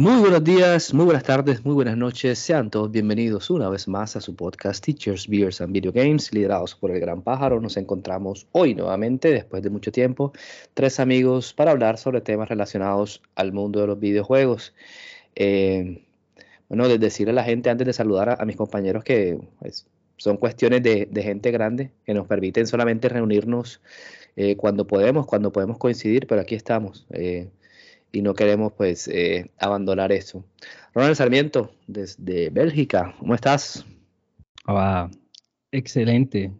Muy buenos días, muy buenas tardes, muy buenas noches. Sean todos bienvenidos una vez más a su podcast Teachers, Beers and Video Games, liderados por el Gran Pájaro. Nos encontramos hoy nuevamente, después de mucho tiempo, tres amigos para hablar sobre temas relacionados al mundo de los videojuegos. Eh, bueno, de decirle a la gente antes de saludar a, mis compañeros que pues, son cuestiones de, gente grande que nos permiten solamente reunirnos eh, cuando podemos, cuando podemos coincidir, pero aquí estamos. Eh, y no queremos pues eh, abandonar eso. Ronald Sarmiento, desde Bélgica, ¿cómo estás? Ah, excelente.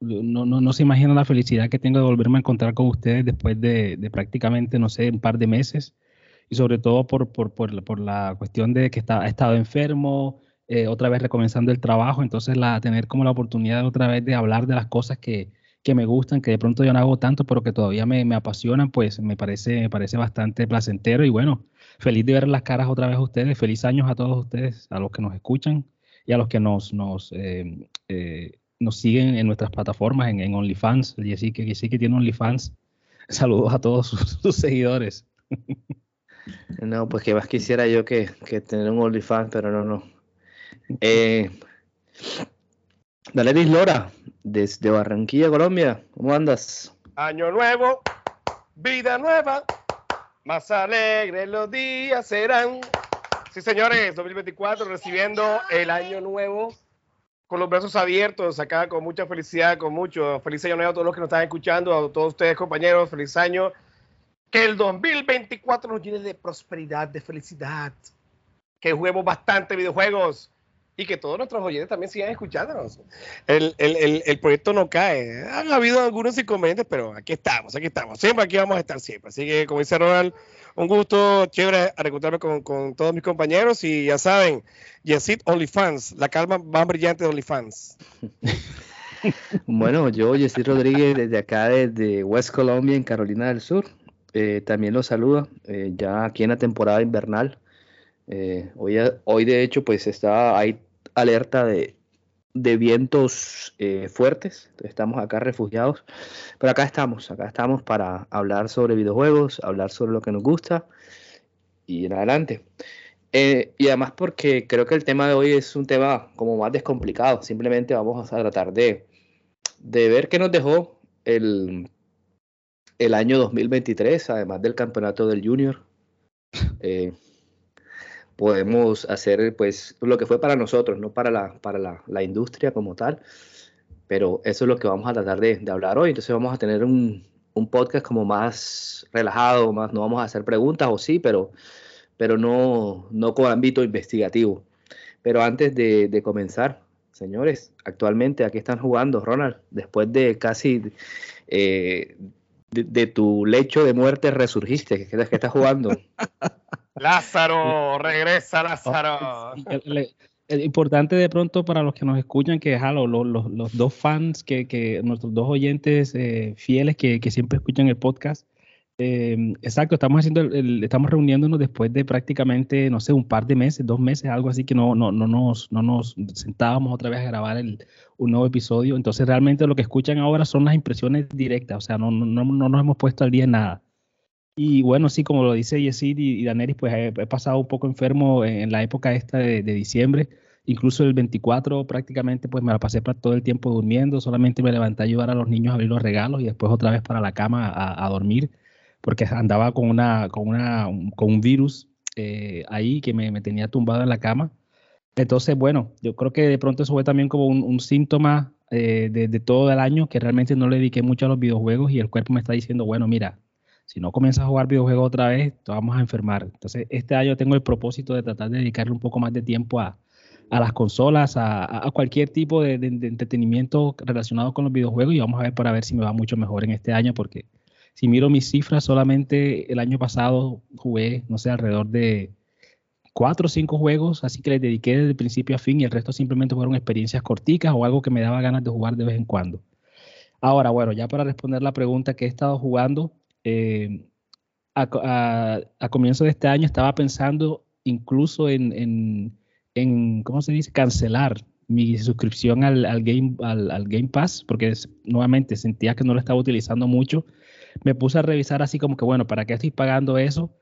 No, no, no, se imagina la felicidad que tengo de volverme a encontrar con ustedes después de, prácticamente, no sé, un par de meses. Y sobre todo por, por, por, por la cuestión de que está, he estado enfermo, eh, otra vez recomenzando el trabajo. Entonces, la, tener como la oportunidad otra vez de hablar de las cosas que, que me gustan, que de pronto yo no hago tanto, pero que todavía me, me, apasionan, pues me parece, me parece bastante placentero y bueno, feliz de ver las caras otra vez a ustedes, feliz años a todos ustedes, a los que nos escuchan y a los que nos, nos, eh, eh, nos siguen en nuestras plataformas, en, en OnlyFans, y así que sí que tiene OnlyFans. Saludos a todos sus, seguidores. No, pues que más quisiera yo que, que tener un OnlyFans, pero no, no. Eh, Daleris Lora, desde Barranquilla, Colombia. ¿Cómo andas? Año nuevo, vida nueva, más alegres los días serán. Sí, señores, 2024 recibiendo el año nuevo con los brazos abiertos, acá con mucha felicidad, con mucho feliz año nuevo a todos los que nos están escuchando, a todos ustedes compañeros, feliz año. Que el 2024 nos llene de prosperidad, de felicidad. Que juguemos bastante videojuegos y que todos nuestros oyentes también sigan escuchándonos. El, el, el, proyecto no cae. Han habido algunos inconvenientes, pero aquí estamos, aquí estamos. Siempre aquí vamos a estar siempre. Así que, como dice Ronald, un gusto chévere a reencontrarme con, con, todos mis compañeros. Y ya saben, Yesid OnlyFans, la calma más brillante de OnlyFans. bueno, yo, Yesid Rodríguez, desde acá, desde West Colombia, en Carolina del Sur. Eh, también los saludo, eh, ya aquí en la temporada invernal. Eh, hoy, hoy, de hecho, pues está, hay alerta de, vientos eh, fuertes. Estamos acá refugiados. Pero acá estamos, acá estamos para hablar sobre videojuegos, hablar sobre lo que nos gusta y en adelante. Eh, y además porque creo que el tema de hoy es un tema como más descomplicado. Simplemente vamos a tratar de, de ver qué nos dejó el, el año 2023, además del campeonato del Junior. Eh, podemos hacer pues lo que fue para nosotros, no para la, para la, industria como tal, pero eso es lo que vamos a tratar de, hablar hoy. Entonces vamos a tener un, podcast como más relajado, más, no vamos a hacer preguntas o sí, pero, pero no, no con ámbito investigativo. Pero antes de, comenzar, señores, actualmente aquí están jugando, Ronald, después de casi eh, de, tu lecho de muerte resurgiste, ¿qué, qué estás jugando? Lázaro, regresa Lázaro. El, importante de pronto para los que nos escuchan, que es los, los, dos fans, que, que nuestros dos oyentes eh, fieles que, que, siempre escuchan el podcast. Eh, exacto, estamos haciendo estamos reuniéndonos después de prácticamente, no sé, un par de meses, dos meses, algo así que no, no, no, nos, no nos sentábamos otra vez a grabar el, un nuevo episodio. Entonces realmente lo que escuchan ahora son las impresiones directas, o sea, no, no, no, no nos hemos puesto al día en nada. Y bueno, sí, como lo dice Yesid y, Daneris, pues he, pasado un poco enfermo en, la época esta de, diciembre. Incluso el 24 prácticamente pues me la pasé para todo el tiempo durmiendo, solamente me levanté a ayudar a los niños a abrir los regalos y después otra vez para la cama a, dormir, porque andaba con, una, con, una, con un virus eh, ahí que me, tenía tumbado en la cama. Entonces, bueno, yo creo que de pronto eso fue también como un, síntoma eh, de, de, todo el año que realmente no le dediqué mucho a los videojuegos y el cuerpo me está diciendo, bueno, mira, si no comienzas a jugar videojuegos otra vez, te vamos a enfermar. Entonces, este año tengo el propósito de tratar de dedicarle un poco más de tiempo a, las consolas, a, cualquier tipo de, entretenimiento relacionado con los videojuegos y vamos a ver para ver si me va mucho mejor en este año, porque si miro mis cifras, solamente el año pasado jugué, no sé, alrededor de cuatro o cinco juegos, así que les dediqué desde principio a fin y el resto simplemente fueron experiencias corticas o algo que me daba ganas de jugar de vez en cuando. Ahora, bueno, ya para responder la pregunta que he estado jugando, eh, a, comienzo de este año estaba pensando incluso en, ¿cómo se dice?, cancelar mi suscripción al, game, al, Game Pass, porque nuevamente sentía que no lo estaba utilizando mucho. Me puse a revisar así como que, bueno, ¿para qué estoy pagando eso?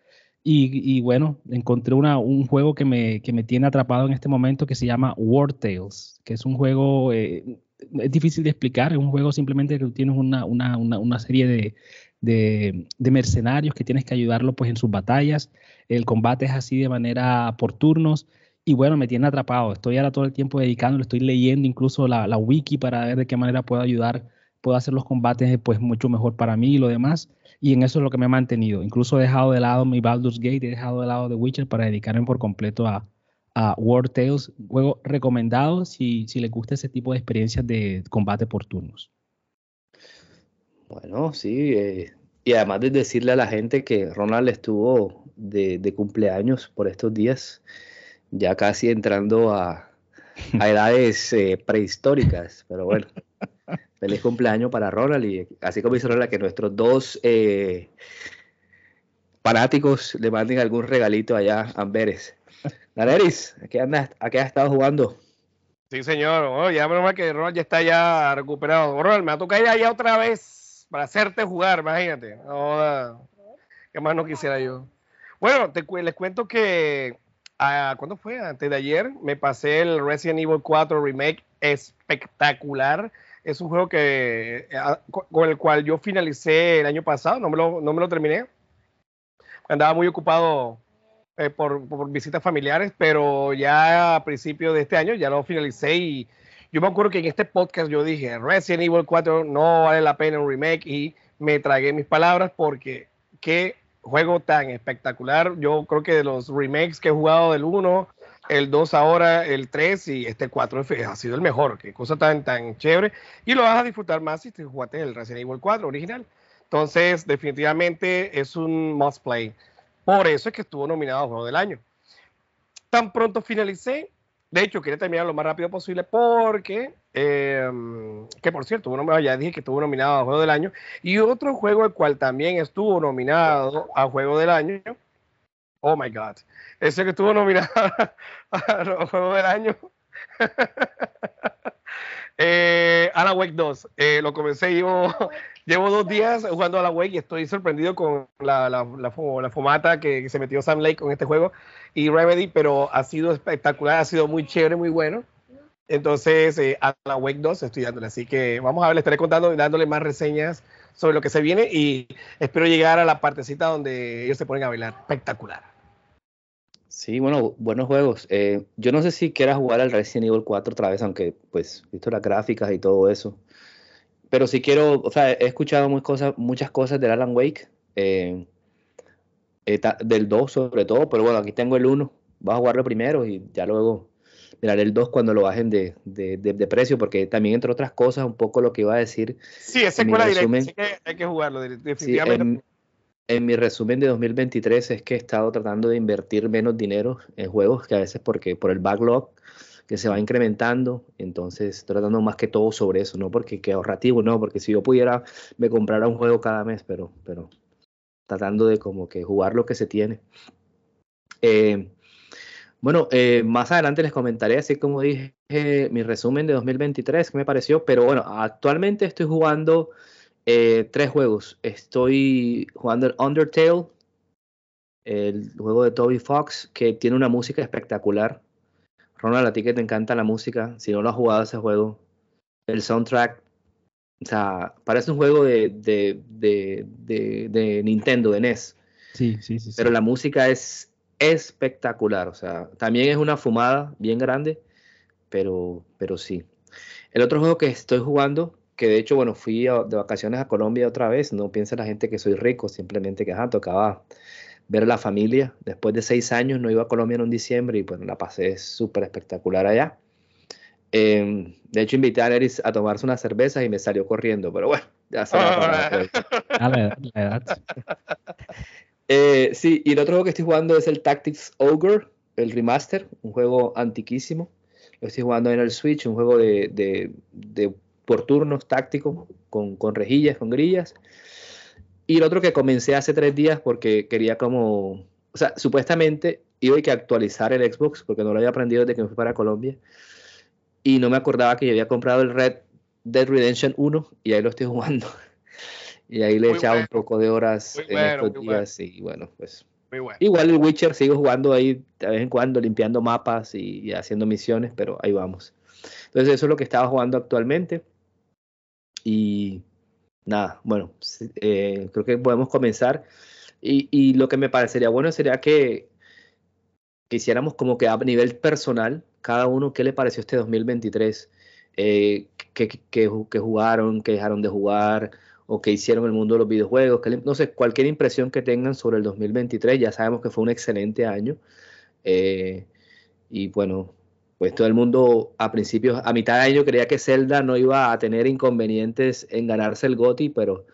Y, bueno, encontré una, un juego que me, que me, tiene atrapado en este momento que se llama War Tales, que es un juego, eh, es difícil de explicar, es un juego simplemente que tienes una, una, una serie de, de, mercenarios que tienes que ayudarlo pues en sus batallas. El combate es así de manera por turnos. Y bueno, me tiene atrapado. Estoy ahora todo el tiempo dedicándolo, estoy leyendo incluso la, la wiki para ver de qué manera puedo ayudar, puedo hacer los combates pues mucho mejor para mí y lo demás. Y en eso es lo que me ha mantenido. Incluso he dejado de lado mi Baldur's Gate, he dejado de lado The Witcher para dedicarme por completo a, a War Tales, juego recomendado si, si les gusta ese tipo de experiencias de combate por turnos. Bueno, sí, eh, y además de decirle a la gente que Ronald estuvo de, cumpleaños por estos días, ya casi entrando a, edades eh, prehistóricas, pero bueno, feliz cumpleaños para Ronald y así como dice Ronald, que nuestros dos eh, fanáticos le manden algún regalito allá a Amberes. Daneris, ¿a qué, andas, ¿a qué has estado jugando? Sí, señor. Oh, ya menos mal que Ronald ya está ya recuperado. Ronald, me ha tocado ir allá otra vez para hacerte jugar, imagínate. ¿Qué más no quisiera yo? Bueno, te, les cuento que, ah, ¿cuándo fue? Antes de ayer me pasé el Resident Evil 4 Remake espectacular. Es un juego que, ah, con el cual yo finalicé el año pasado, no me lo, no me lo terminé. Andaba muy ocupado eh, por, por, visitas familiares, pero ya a principios de este año ya lo finalicé y yo me acuerdo que en este podcast yo dije, Resident Evil 4 no vale la pena un remake y me tragué mis palabras porque qué juego tan espectacular. Yo creo que de los remakes que he jugado del 1, el 2 ahora, el 3 y este 4 ha sido el mejor. Qué cosa tan, tan chévere. Y lo vas a disfrutar más si te jugaste el Resident Evil 4 original. Entonces, definitivamente es un must play. Por eso es que estuvo nominado a Juego del Año. Tan pronto finalicé, de hecho, quería terminar lo más rápido posible porque, em, que por cierto, uno, ya dije que estuvo nominado a Juego del Año. Y otro juego el cual también estuvo nominado a Juego del Año. Oh my God. Ese que estuvo nominado a Juego del Año. eh, Alan Wake 2. Eh, lo comencé, llevo, llevo dos días jugando a la Wake y estoy sorprendido con la, la, la, fomata que, se metió Sam Lake con este juego y Remedy, pero ha sido espectacular, ha sido muy chévere, muy bueno. Entonces, eh, a la Wake 2 estoy dándole. Así que vamos a ver, le estaré contando y dándole más reseñas sobre lo que se viene y espero llegar a la partecita donde ellos se ponen a bailar. Espectacular. Sí, bueno, buenos juegos. Eh, yo no sé si quieras jugar al Resident Evil 4 otra vez, aunque pues visto las gráficas y todo eso. Pero sí quiero, o sea, he escuchado muy cosas, muchas cosas del Alan Wake, eh, eh, del 2 sobre todo, pero bueno, aquí tengo el 1. Vas a jugarlo primero y ya luego miraré el 2 cuando lo bajen de, precio, porque también, entre otras cosas, un poco lo que iba a decir. Sí, es secuela directa, así que hay que jugarlo definitivamente en mi resumen de 2023 es que he estado tratando de invertir menos dinero en juegos que a veces porque por el backlog que se va incrementando, entonces tratando más que todo sobre eso, no porque que ahorrativo, no, porque si yo pudiera me comprara un juego cada mes, pero, pero tratando de como que jugar lo que se tiene. Eh, bueno, eh, más adelante les comentaré, así como dije, mi resumen de 2023, que me pareció, pero bueno, actualmente estoy jugando eh, tres juegos. Estoy jugando el Undertale, el juego de Toby Fox, que tiene una música espectacular. Ronald, a ti que te encanta la música, si no lo has jugado ese juego, el soundtrack, o sea, parece un juego de, de, de, de Nintendo, de NES. Sí, sí, sí. Pero la música es espectacular, o sea, también es una fumada bien grande, pero, pero sí. El otro juego que estoy jugando que de hecho, bueno, fui de vacaciones a Colombia otra vez, no piensa la gente que soy rico, simplemente que ajá, tocaba ver a la familia. Después de seis años no iba a Colombia en un diciembre y bueno, la pasé súper espectacular allá. Em, de hecho, invité a Neris a tomarse unas cervezas y me salió corriendo, pero bueno, ya se la, la, edad. Eh, sí, y el otro juego que estoy jugando es el Tactics Ogre. el remaster, un juego antiquísimo. Lo estoy jugando en el Switch, un juego de, por turnos táctico, con, con, rejillas, con grillas. Y el otro que comencé hace tres días porque quería como, o sea, supuestamente iba a que actualizar el Xbox porque no lo había aprendido desde que me fui para Colombia. Y no me acordaba que yo había comprado el Red Dead Redemption 1 y ahí lo estoy jugando. y ahí le he echado un poco de horas en estos días y bueno, pues Igual el Witcher sigo jugando ahí de vez en cuando, limpiando mapas y, haciendo misiones, pero ahí vamos. Entonces eso es lo que estaba jugando actualmente. Y nada, bueno, eh, creo que podemos comenzar. Y, lo que me parecería bueno sería que, quisiéramos como que a nivel personal, cada uno, ¿qué le pareció este 2023? Eh, ¿qué, qué, jugaron? ¿Qué dejaron de jugar? o que hicieron el mundo de los videojuegos, no sé, cualquier impresión que tengan sobre el 2023, ya sabemos que fue un excelente año. Eh, y bueno, pues todo el mundo a principios, a mitad de año creía que Zelda no iba a tener inconvenientes en ganarse el GOTY, pero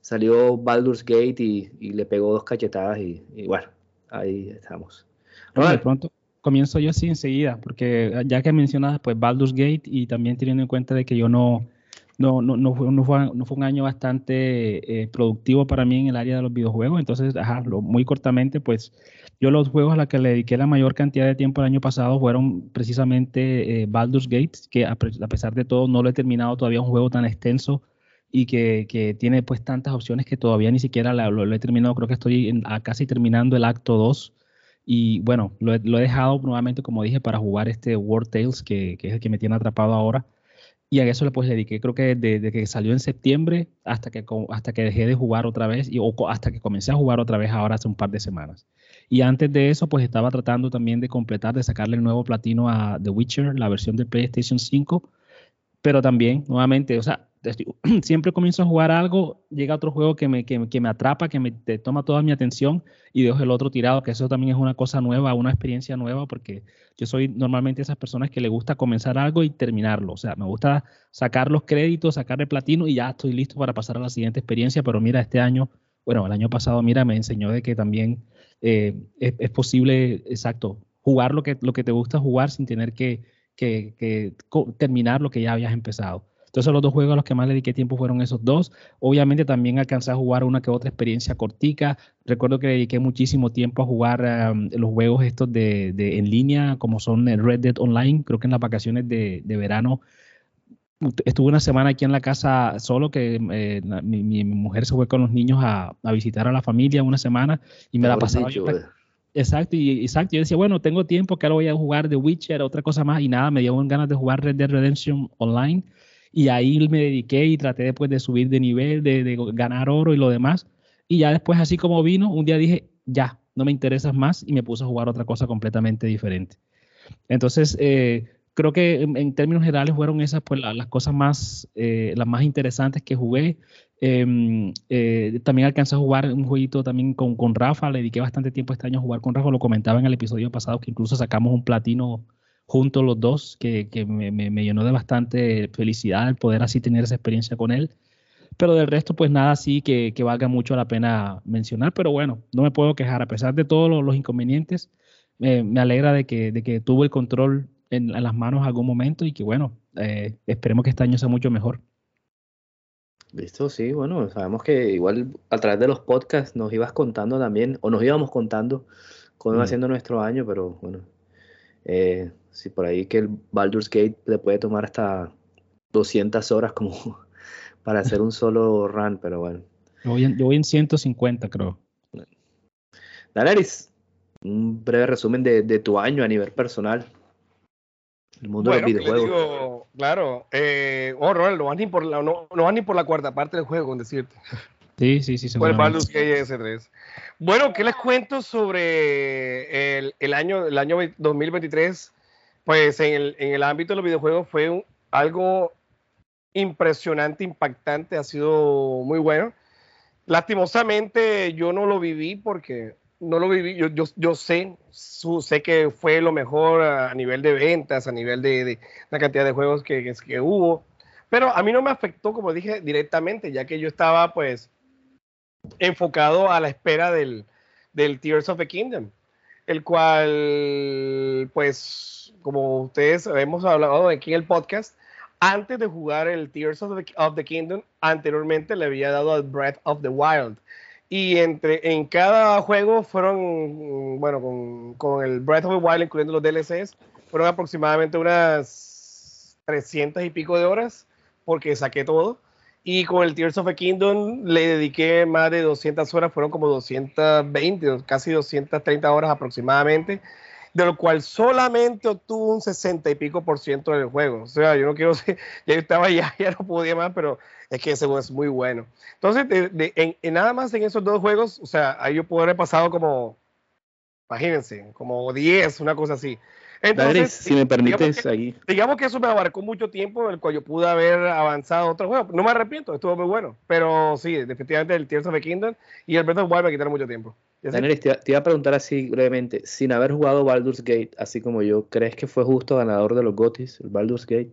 salió Baldur's Gate y, le pegó dos cachetadas y, bueno, ahí estamos. de pronto comienzo yo así enseguida, porque ya que mencionas pues Baldur's Gate y también teniendo en cuenta de que yo no no, no, no, fue, no, fue, no fue un año bastante eh, productivo para mí en el área de los videojuegos. Entonces, ajá, muy cortamente, pues yo los juegos a los que le dediqué la mayor cantidad de tiempo el año pasado fueron precisamente eh, Baldur's Gate, que a, pesar de todo no lo he terminado todavía un juego tan extenso y que, que tiene pues tantas opciones que todavía ni siquiera lo, he terminado. Creo que estoy casi terminando el acto 2. Y bueno, lo he, dejado nuevamente, como dije, para jugar este War Tales, que, que es el que me tiene atrapado ahora y a eso le pues dediqué, creo que desde que salió en septiembre hasta que, hasta que dejé de jugar otra vez y o hasta que comencé a jugar otra vez ahora hace un par de semanas. Y antes de eso, pues estaba tratando también de completar, de sacarle el nuevo platino a The Witcher, la versión de PlayStation 5, pero también, nuevamente, o sea, siempre comienzo a jugar algo, llega otro juego que me, que, que me atrapa, que me toma toda mi atención y dejo el otro tirado, que eso también es una cosa nueva, una experiencia nueva, porque yo soy normalmente esas personas que le gusta comenzar algo y terminarlo. O sea, me gusta sacar los créditos, sacar el platino y ya estoy listo para pasar a la siguiente experiencia, pero mira, este año, bueno, el año pasado, mira, me enseñó de que también eh, es, posible, exacto, jugar lo que, lo que te gusta jugar sin tener que, que terminar lo que ya habías empezado. Entonces los dos juegos a los que más le dediqué tiempo fueron esos dos. Obviamente también alcancé a jugar una que otra experiencia cortica. Recuerdo que dediqué muchísimo tiempo a jugar los juegos estos de, en línea, como son el Red Dead Online. Creo que en las vacaciones de, verano estuve una semana aquí en la casa solo, que eh, mi, mujer se fue con los niños a, visitar a la familia una semana y me la pasaba Exacto, y exacto. Yo decía, bueno, tengo tiempo que ahora voy a jugar The Witcher, otra cosa más, y nada, me dio ganas de jugar Red Dead Redemption Online y ahí me dediqué y traté después de subir de nivel, de, ganar oro y lo demás. Y ya después, así como vino, un día dije, ya, no me interesas más y me puse a jugar otra cosa completamente diferente. Entonces, eh, creo que en, términos generales fueron esas pues, las cosas más, eh, las más interesantes que jugué. Em, eh, también alcancé a jugar un jueguito también con, con Rafa, le dediqué bastante tiempo este año a jugar con Rafa, lo comentaba en el episodio pasado que incluso sacamos un platino juntos los dos, que, me, llenó de bastante felicidad el poder así tener esa experiencia con él. Pero del resto, pues nada así que, valga mucho la pena mencionar. Pero bueno, no me puedo quejar. A pesar de todos los, inconvenientes, me alegra de que, de que tuvo el control en, las manos algún momento y que bueno, eh, esperemos que este año sea mucho mejor. Listo, sí, bueno, sabemos que igual a través de los podcasts nos ibas contando también, o nos íbamos contando cómo iba haciendo nuestro año, pero bueno, eh, si por ahí que el Baldur's Gate le puede tomar hasta 200 horas como para hacer un solo run, pero bueno. Yo voy en, yo voy en 150, creo. Daleris, un breve resumen de, de, tu año a nivel personal. El mundo de los videojuegos. claro, eh, oh, no, van ni por la, no, no van ni por la cuarta parte del juego, con decirte. Sí, sí, sí. El Baldur's Gate S3. Bueno, ¿qué les cuento sobre el, el, año, el año 2023? Pues en el, en el ámbito de los videojuegos fue algo impresionante, impactante, ha sido muy bueno. Lastimosamente yo no lo viví porque no lo viví, yo, yo, yo sé, sé que fue lo mejor a, nivel de ventas, a nivel de, la cantidad de juegos que, que, hubo, pero a mí no me afectó, como dije, directamente, ya que yo estaba pues enfocado a la espera del, Tears of the Kingdom. el cual, pues, como ustedes hemos hablado aquí en el podcast, antes de jugar el Tears of the, Kingdom, anteriormente le había dado al Breath of the Wild. Y entre, en cada juego fueron, bueno, con, con el Breath of the Wild, incluyendo los DLCs, fueron aproximadamente unas 300 y pico de horas, porque saqué todo. Y con el Tears of the Kingdom le dediqué más de 200 horas, fueron como 220, casi 230 horas aproximadamente, de lo cual solamente obtuvo un 60 y pico por ciento del juego. O sea, yo no quiero ser, ya estaba ya, ya no podía más, pero es que ese juego es muy bueno. Entonces, en, nada más en esos dos juegos, o sea, ahí yo puedo haber pasado como, imagínense, como 10, una cosa así. Entonces, si me permites, digamos que, ahí. Digamos que eso me abarcó mucho tiempo en el cual yo pude haber avanzado otro juego. No me arrepiento, estuvo muy bueno. Pero sí, definitivamente el Tears of the Kingdom y el Breath of Wild me quitaron mucho tiempo. Daniel, te, iba a preguntar así brevemente, sin haber jugado Baldur's Gate, así como yo, ¿crees que fue justo ganador de los GOTYs, el Baldur's Gate?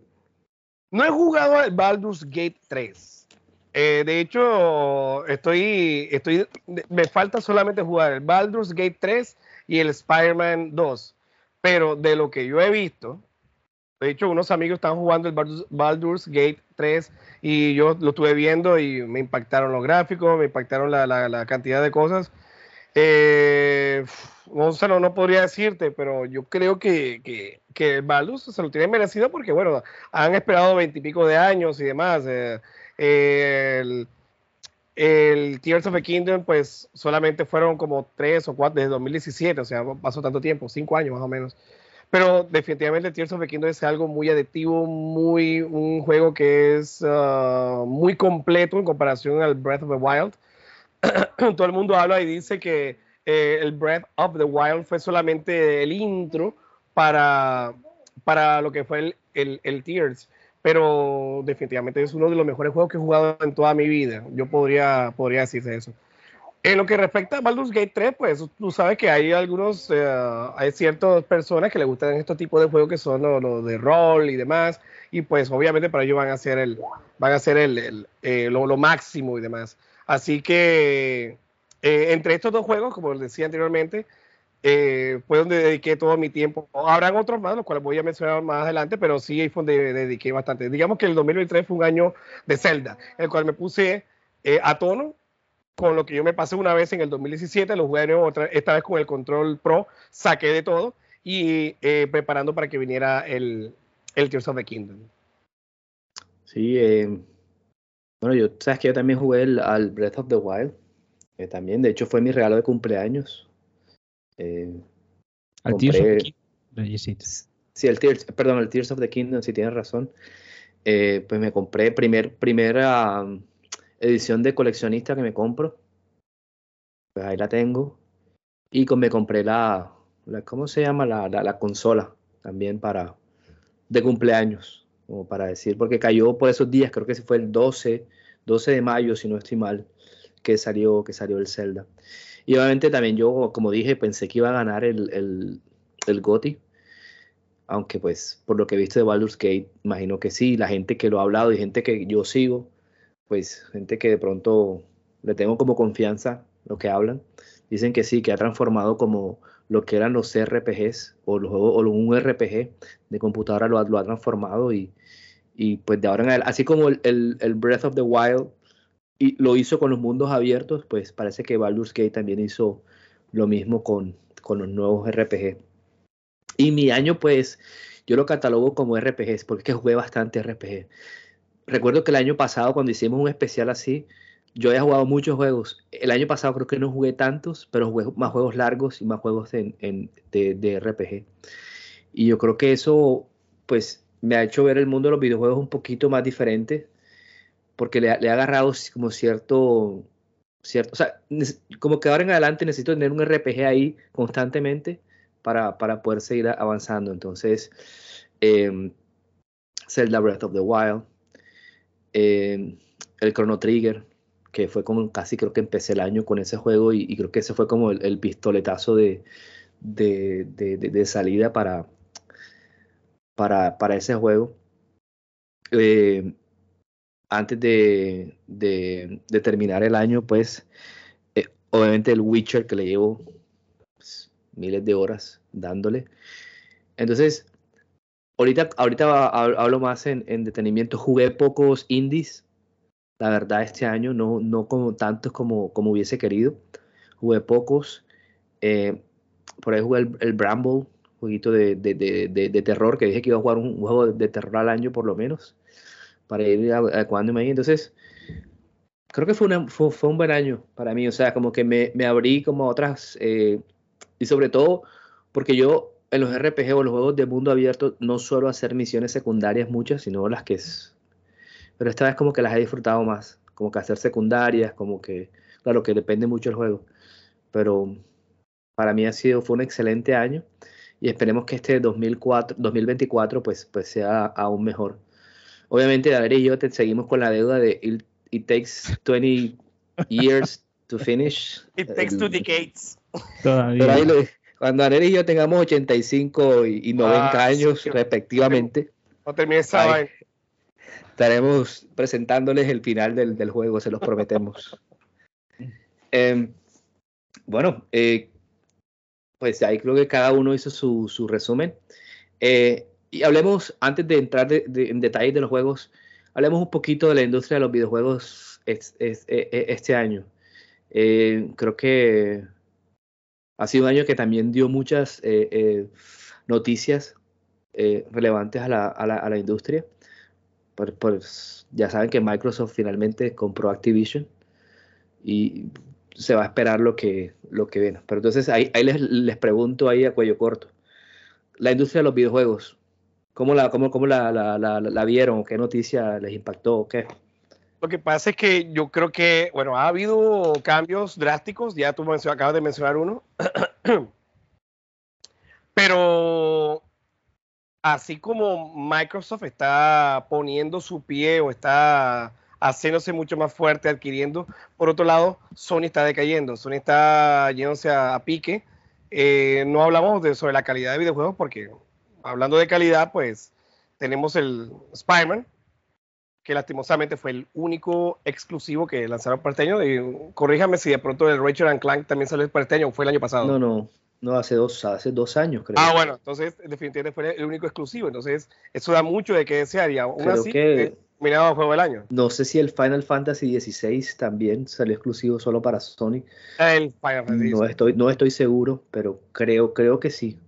No he jugado el Baldur's Gate 3. Eh, de hecho, estoy, estoy, me falta solamente jugar el Baldur's Gate 3 y el Spider-Man 2 pero de lo que yo he visto, de hecho, unos amigos están jugando el Baldur's Gate 3 y yo lo estuve viendo y me impactaron los gráficos, me impactaron la, cantidad de cosas. Eh, no, no, podría decirte, pero yo creo que, que, que el Baldur's se lo tiene merecido porque, bueno, han esperado veintipico de años y demás. Eh, el, el Tears of the Kingdom, pues solamente fueron como tres o cuatro desde 2017, o sea, pasó tanto tiempo, cinco años más o menos. Pero definitivamente Tears of the Kingdom es algo muy adictivo, muy, un juego que es uh, muy completo en comparación al Breath of the Wild. Todo el mundo habla y dice que eh, el Breath of the Wild fue solamente el intro para, para lo que fue el, el, el Tears pero definitivamente es uno de los mejores juegos que he jugado en toda mi vida. Yo podría, podría decirse eso. En lo que respecta a Baldur's Gate 3, pues tú sabes que hay algunos, eh, hay ciertas personas que le gustan estos tipos de juegos que son los de rol y demás, y pues obviamente para ellos van a ser el, van a ser el, eh, lo, máximo y demás. Así que eh, entre estos dos juegos, como les decía anteriormente, eh, fue donde dediqué todo mi tiempo. Habrán otros más, los cuales voy a mencionar más adelante, pero sí ahí fue donde dediqué bastante. Digamos que el 2023 fue un año de Zelda, el cual me puse eh, a tono con lo que yo me pasé una vez en el 2017, lo jugué de nuevo, otra, esta vez con el Control Pro, saqué de todo y eh, preparando para que viniera el, el Tears of the Kingdom. Sí, bueno, yo sabes que yo también jugué el, al Breath of the Wild, también, de hecho fue mi regalo de cumpleaños eh, Al Tears of the Kingdom. Sí, el Tears, perdón, el Tears of the Kingdom, si tienes razón. Eh, pues me compré primer, primera um, edición de coleccionista que me compro. Pues ahí la tengo. Y con, me compré la, la ¿cómo se llama? La, la, consola también para de cumpleaños, como para decir, porque cayó por esos días, creo que fue el 12, 12 de mayo, si no estoy mal, que salió, que salió el Zelda. Y obviamente también yo, como dije, pensé que iba a ganar el, el, el. Aunque pues por lo que he visto de Baldur's Gate, imagino que sí. La gente que lo ha hablado y gente que yo sigo, pues gente que de pronto le tengo como confianza lo que hablan. Dicen que sí, que ha transformado como lo que eran los RPGs o, los, o un RPG de computadora lo lo ha transformado y, y, pues de ahora en adelante, así como el, Breath of the Wild y lo hizo con los mundos abiertos, pues parece que Baldur's Gate también hizo lo mismo con, con los nuevos RPG. Y mi año, pues, yo lo catalogo como RPGs, porque jugué bastante RPG. Recuerdo que el año pasado, cuando hicimos un especial así, yo había jugado muchos juegos. El año pasado creo que no jugué tantos, pero jugué más juegos largos y más juegos en, de, de RPG. Y yo creo que eso, pues, me ha hecho ver el mundo de los videojuegos un poquito más diferente porque le, ha agarrado como cierto, cierto, o sea, como que ahora en adelante necesito tener un RPG ahí constantemente para, para poder seguir avanzando. Entonces, eh, Zelda Breath of the Wild, em, el Chrono Trigger, que fue como casi creo que empecé el año con ese juego y, creo que ese fue como el, pistoletazo de, de, de, salida para, para, para ese juego. Eh, antes de, terminar el año, pues, eh, obviamente el Witcher que le llevo pues, miles de horas dándole. Entonces, ahorita, ahorita hablo más en, detenimiento. Jugué pocos indies, la verdad, este año, no, no como tantos como, como hubiese querido. Jugué pocos. Eh, por ahí jugué el, Bramble, jueguito de, de, terror, que dije que iba a jugar un juego de terror al año por lo menos, para ir adecuándome ahí. Entonces, creo que fue, fue, un buen año para mí, o sea, como que me, me abrí como otras, eh, y sobre todo porque yo en los RPG o los juegos de mundo abierto no suelo hacer misiones secundarias muchas, sino las que es... Pero esta vez como que las he disfrutado más, como que hacer secundarias, como que, claro que depende mucho del juego, pero para mí ha sido, fue un excelente año y esperemos que este 2004, 2024 pues, pues sea aún mejor. Obviamente, David y yo te seguimos con la deuda de It, takes 20 years to finish. It takes two decades. cuando David y yo tengamos 85 y, 90 ah, años respectivamente, no termine esa estaremos presentándoles el final del, del juego, se los prometemos. Em, bueno, eh, pues ahí creo que cada uno hizo su, su resumen. Eh, y hablemos, antes de entrar en detalles de los juegos, hablemos un poquito de la industria de los videojuegos e, e, este año. Eh, creo que ha sido un año que también dio muchas eh, noticias relevantes a la, a, la, a la, industria. Pues, ya saben que Microsoft finalmente compró Activision y se va a esperar lo que, lo que viene. Pero entonces ahí, ahí les, les, pregunto ahí a cuello corto. La industria de los videojuegos, ¿cómo la, cómo, cómo la, la, vieron? ¿Qué noticia les impactó? ¿Qué? Lo que pasa es que yo creo que, bueno, ha habido cambios drásticos, ya tú acabas de mencionar uno, pero así como Microsoft está poniendo su pie o está haciéndose mucho más fuerte, adquiriendo. Por otro lado, Sony está decayendo, Sony está yéndose a, pique. Eh, no hablamos de, sobre la calidad de videojuegos porque hablando de calidad, pues tenemos el Spider-Man, que lastimosamente fue el único exclusivo que lanzaron para este. Y corríjame si de pronto el Rachel and Clank también salió para este fue el año pasado. No, no, no, hace dos, hace dos años creo. Ah, bueno, entonces definitivamente fue el único exclusivo. Entonces, eso da mucho de qué desear. Y aún así, que mirado juego del año. No sé si el Final Fantasy XVI también salió exclusivo solo para Sony. El Final Fantasy. No estoy, no estoy seguro, pero creo, creo que sí.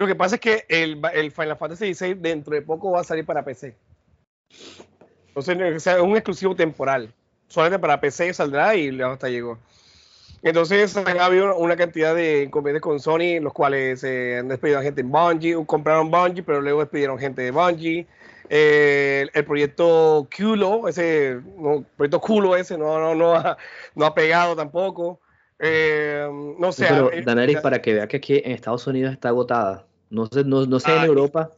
Lo que pasa es que el, el Final Fantasy XVI dentro de poco va a salir para PC. Entonces, es un exclusivo temporal. Solamente para PC saldrá y hasta llegó. Entonces, ha habido una cantidad de inconvenientes con Sony, los cuales eh, han despedido a gente en Bungie, compraron Bungie, pero luego despidieron gente de Bungie eh, el proyecto Culo, ese proyecto Culo ese no, no, no, ha, no ha pegado tampoco. Eh, no sé. pero, eh, para que vea que aquí en Estados Unidos está agotada. No sé, no, no sé en ah, Europa,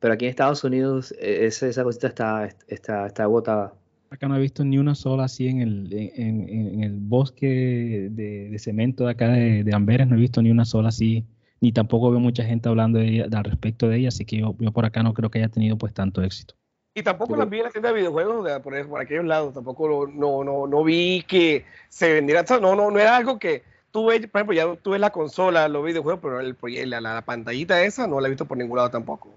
pero aquí en Estados Unidos esa, esa cosita está, está, está agotada. Acá no he visto ni una sola así en el, en, en, el bosque de, de, cemento de acá de, de Amberes, no he visto ni una sola así ni tampoco veo mucha gente hablando de ella, al respecto de ella, así que yo, por acá no creo que haya tenido pues tanto éxito. Y tampoco la vi en la tienda de videojuegos por, por, aquellos lados, tampoco no, no, no vi que se vendiera, no, no, no era algo que tú ves, por ejemplo, ya tú ves la consola, los videojuegos, pero el, la, la, pantallita esa no la he visto por ningún lado tampoco.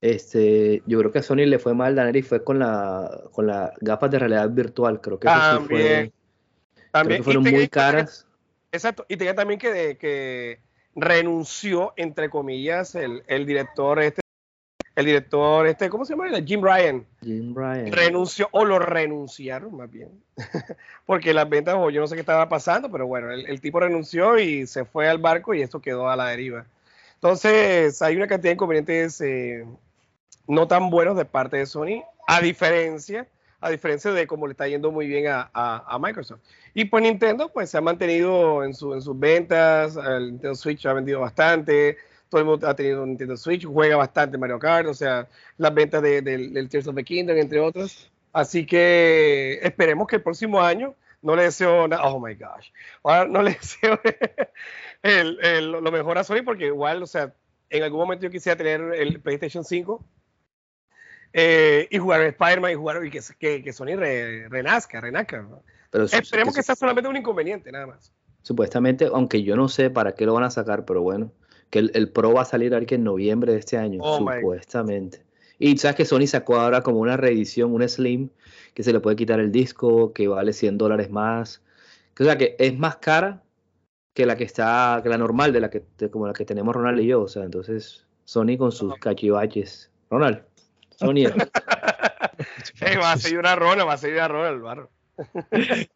Este, yo creo que a Sony le fue mal, Daneri, fue con la con las gafas de realidad virtual, creo que también, fue, también. fueron muy caras. exacto, y tenía también que, que renunció, entre comillas, el, el director este, el director este, ¿cómo se llama? Jim Ryan. Jim Ryan. Renunció, o lo renunciaron más bien, porque las ventas, o yo no sé qué estaba pasando, pero bueno, el, tipo renunció y se fue al barco y esto quedó a la deriva. Entonces, hay una cantidad de inconvenientes eh, no tan buenos de parte de Sony, a diferencia a diferencia de cómo le está yendo muy bien a, Microsoft. Y pues Nintendo pues se ha mantenido en, su, en sus ventas, el Nintendo Switch ha vendido bastante, todo el mundo ha tenido un Nintendo Switch, juega bastante Mario Kart, o sea, las ventas del Tears of the Kingdom, entre otras. Así que esperemos que el próximo año, no le deseo nada, oh my gosh, ahora no le deseo lo mejor a Sony porque igual, o sea, en algún momento yo quisiera tener el PlayStation 5 eh, y jugar Spider-Man y jugar y que, que, Sony renazca, renazca. Pero Esperemos que, sea solamente un inconveniente, nada más. supuestamente, aunque yo no sé para qué lo van a sacar, pero bueno, que el, Pro va a salir que en noviembre de este año, oh supuestamente. Y sabes que Sony sacó ahora como una reedición, una Slim, que se le puede quitar el disco, que vale 100 dólares más. O sea que es más cara que la que está, que la normal, de la que como la que tenemos Ronald y yo. O sea, entonces Sony con sus cachivaches. Ronald, Sony. va a seguir una Ronald, va a seguir una Ronald, barro.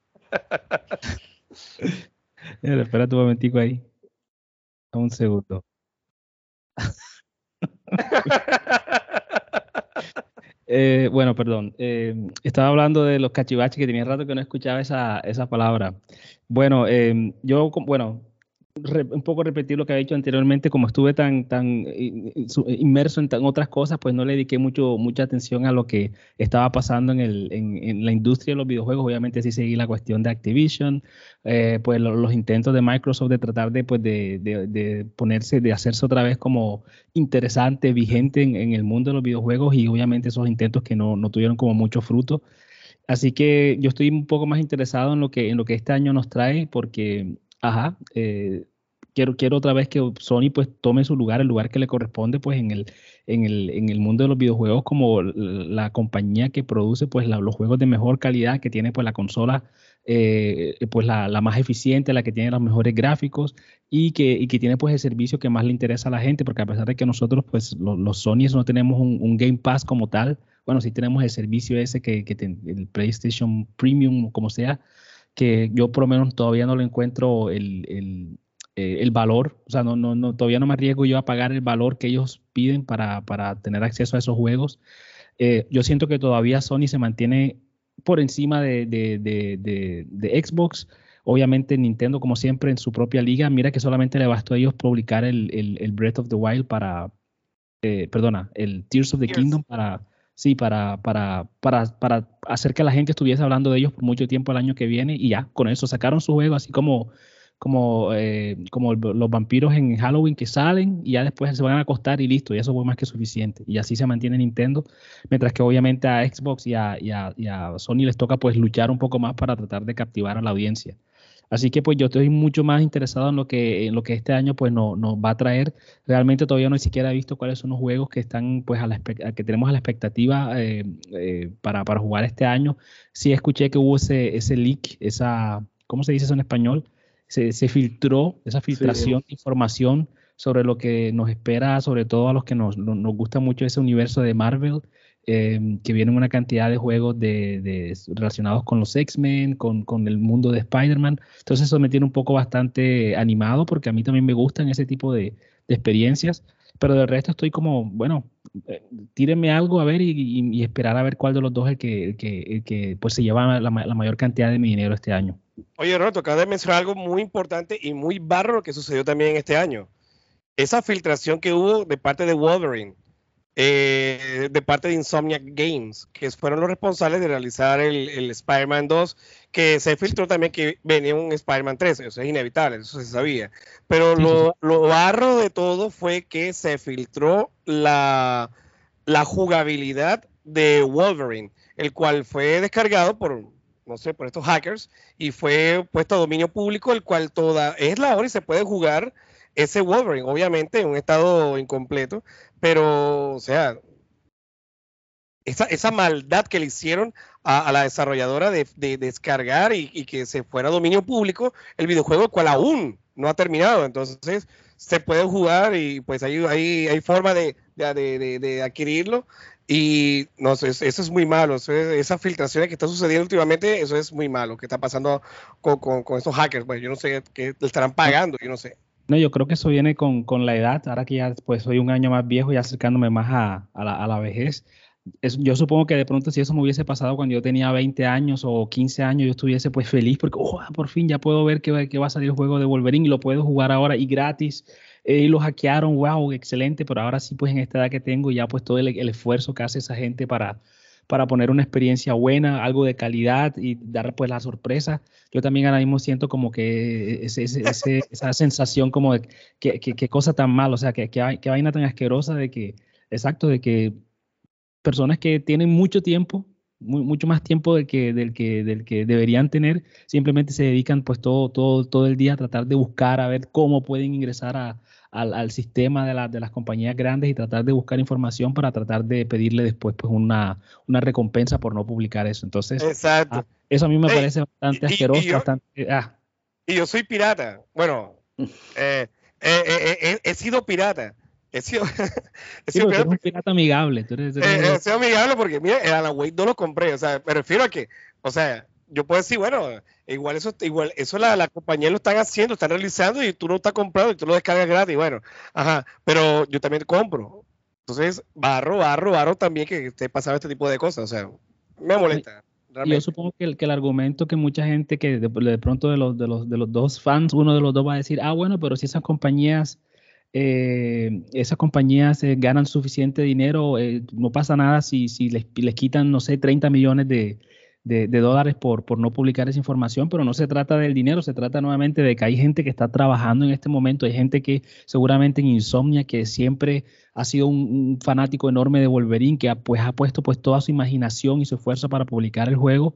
espera un momentico ahí. Un segundo. Eh, bueno, perdón. Eh, estaba hablando de los cachivaches que tenía rato que no escuchaba esa, esa palabra. Bueno, eh, yo, bueno, un poco repetir lo que había dicho anteriormente, como estuve tan, tan inmerso en tan otras cosas, pues no le dediqué mucho, mucha atención a lo que estaba pasando en, el, en, la industria de los videojuegos. Obviamente sí seguí la cuestión de Activision, eh, pues los, intentos de Microsoft de tratar de, pues de, de, ponerse, de hacerse otra vez como interesante, vigente en, en, el mundo de los videojuegos y obviamente esos intentos que no, no tuvieron como mucho fruto. Así que yo estoy un poco más interesado en lo que, en lo que este año nos trae porque Ajá, eh, quiero, quiero otra vez que Sony pues tome su lugar, el lugar que le corresponde pues en el, en el, en el mundo de los videojuegos como la compañía que produce pues los juegos de mejor calidad, que tiene pues la consola eh, pues la, más eficiente, la que tiene los mejores gráficos y que, y que tiene pues el servicio que más le interesa a la gente, porque a pesar de que nosotros pues los, los Sony no tenemos un, Game Pass como tal, bueno, sí tenemos el servicio ese que el PlayStation Premium, como sea, que yo por lo menos todavía no lo encuentro el, el, eh, el valor, o sea, no, no, no, todavía no me arriesgo yo a pagar el valor que ellos piden para, para tener acceso a esos juegos. Eh, yo siento que todavía Sony se mantiene por encima de, de, de, de, Xbox. Obviamente Nintendo, como siempre, en su propia liga, mira que solamente le bastó a ellos publicar el, el, el Breath of the Wild para, eh, perdona, el Tears of the Kingdom para, sí, para, para, para, para hacer que la gente estuviese hablando de ellos por mucho tiempo el año que viene y ya, con eso sacaron su juego así como como, eh, como los vampiros en Halloween que salen y ya después se van a acostar y listo, y eso fue más que suficiente. Y así se mantiene Nintendo, mientras que obviamente a Xbox y a, y a, y a Sony les toca pues luchar un poco más para tratar de captivar a la audiencia. Así que pues yo estoy mucho más interesado en lo que, en lo que este año pues nos va a traer. Realmente todavía no ni siquiera he visto cuáles son los juegos que están pues a la que tenemos a la expectativa eh, eh, para, para, jugar este año. Sí escuché que hubo ese, ese leak, esa, ¿cómo se dice eso en español? Se, se filtró esa filtración de información sobre lo que nos espera, sobre todo a los que nos, nos gusta mucho ese universo de Marvel Em, que vienen una cantidad de juegos relacionados con los X-Men, con, el mundo de Spider-Man. Entonces eso me tiene un poco bastante animado porque a mí también me gustan ese tipo de, experiencias. Pero del resto estoy como, bueno, eh, tírenme algo a ver y, esperar a ver cuál de los dos es el que, pues se lleva la, mayor cantidad de mi dinero este año. Oye, Roto, acabas de mencionar algo muy importante y muy barro que sucedió también este año. Esa filtración que hubo de parte de Wolverine eh, de parte de Insomniac Games, que fueron los responsables de realizar el, el Spider-Man 2, que se filtró también que venía un Spider-Man 3, eso es inevitable, eso se sabía. Pero lo, lo barro de todo fue que se filtró la, la jugabilidad de Wolverine, el cual fue descargado por, no sé, por estos hackers y fue puesto a dominio público, el cual toda es la hora y se puede jugar ese Wolverine, obviamente en un estado incompleto, pero, o sea, esa, maldad que le hicieron a, la desarrolladora de, descargar y, que se fuera a dominio público el videojuego, cual aún no ha terminado. Entonces, se puede jugar y pues hay, hay forma de, adquirirlo. Y no sé, eso, es muy malo. esas filtraciones que están sucediendo últimamente, eso es muy malo. que está pasando con, con, estos hackers? Pues yo no sé, que le estarán pagando, yo no sé. No, yo creo que eso viene con, con, la edad, ahora que ya pues soy un año más viejo y acercándome más a, a, la, vejez. yo supongo que de pronto si eso me hubiese pasado cuando yo tenía 20 años o 15 años, yo estuviese pues feliz porque oh, por fin ya puedo ver que va a salir el juego de Wolverine y lo puedo jugar ahora y gratis. Eh, y lo hackearon, wow, excelente, pero ahora sí pues en esta edad que tengo ya pues todo el, el esfuerzo que hace esa gente para, para poner una experiencia buena, algo de calidad y dar pues la sorpresa. Yo también ahora mismo siento como que esa sensación como de que, que, cosa tan mal, o sea, que, que, vaina tan asquerosa de que, exacto, de que personas que tienen mucho tiempo mucho más tiempo del que, del, que, del que deberían tener, simplemente se dedican pues todo, todo, todo el día a tratar de buscar, a ver cómo pueden ingresar a, al, sistema de, de, las compañías grandes y tratar de buscar información para tratar de pedirle después pues una, una recompensa por no publicar eso. Entonces, Exacto. Ah, eso a mí me parece bastante asqueroso, y, yo, bastante... Ah. Y yo soy pirata. Bueno, eh, eh, eh, he sido pirata. He sido, he sido pirata, un pirata amigable. Tú eres, he sido amigable porque, mira, el Alan Wake no lo compré. O sea, me refiero a que, o sea, yo puedo decir, bueno, igual eso, igual eso la, la compañía lo están haciendo, están realizando y tú no estás comprando y tú lo descargas gratis, bueno, ajá, pero yo también compro. Entonces, barro, barro, barro también que esté pasando este tipo de cosas, o sea, me molesta. Yo supongo que el, que el argumento que mucha gente que de, pronto de los, de, los, de los dos fans, uno de los dos va a decir, ah, bueno, pero si esas compañías, eh, esas compañías eh, ganan suficiente dinero, eh, no pasa nada si, si les, les, quitan, no sé, 30 millones de, de, dólares por, por no publicar esa información, pero no se trata del dinero, se trata nuevamente de que hay gente que está trabajando en este momento, hay gente que seguramente en insomnia, que siempre ha sido un, fanático enorme de Wolverine, que ha, pues, ha puesto pues toda su imaginación y su esfuerzo para publicar el juego.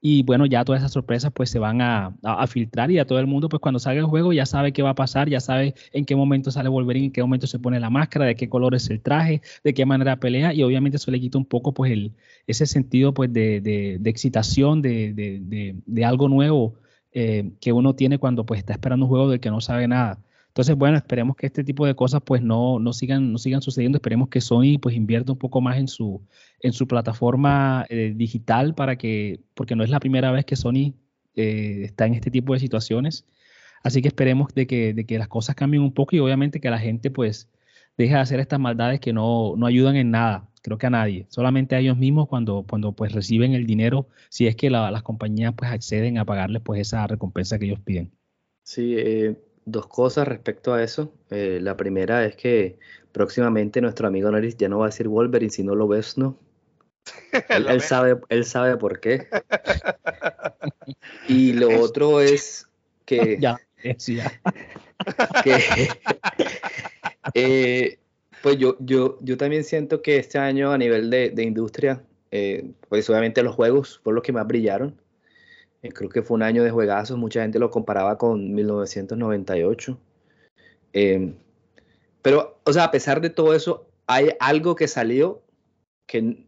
Y bueno, ya todas esas sorpresas pues se van a, filtrar y a todo el mundo pues cuando salga el juego ya sabe qué va a pasar, ya sabe en qué momento sale Wolverine, en qué momento se pone la máscara, de qué color es el traje, de qué manera pelea y obviamente eso le quita un poco pues el, ese sentido pues de, de, excitación, de, algo nuevo eh, que uno tiene cuando pues está esperando un juego del que no sabe nada. Entonces, bueno, esperemos que este tipo de cosas pues no, no, sigan, no sigan sucediendo. Esperemos que Sony pues invierta un poco más en su, en su plataforma eh, digital para que, porque no es la primera vez que Sony eh, está en este tipo de situaciones. Así que esperemos de que, de que las cosas cambien un poco y obviamente que la gente pues deje de hacer estas maldades que no, no ayudan en nada, creo que a nadie, solamente a ellos mismos cuando, cuando pues reciben el dinero, si es que las compañías pues acceden a pagarles pues esa recompensa que ellos piden. Sí, eh, dos cosas respecto a eso. Eh, la primera es que próximamente nuestro amigo Norris ya no va a decir Wolverine, sino lo ves, ¿no? él, sabe, él sabe por qué. y lo otro es que. Ya, ya. Eh, pues yo, yo, yo también siento que este año a nivel de, industria, eh, pues obviamente los juegos fueron los que más brillaron. Eh, creo que fue un año de juegazos, mucha gente lo comparaba con 1998. Eh, pero, o sea, a pesar de todo eso, hay algo que salió que,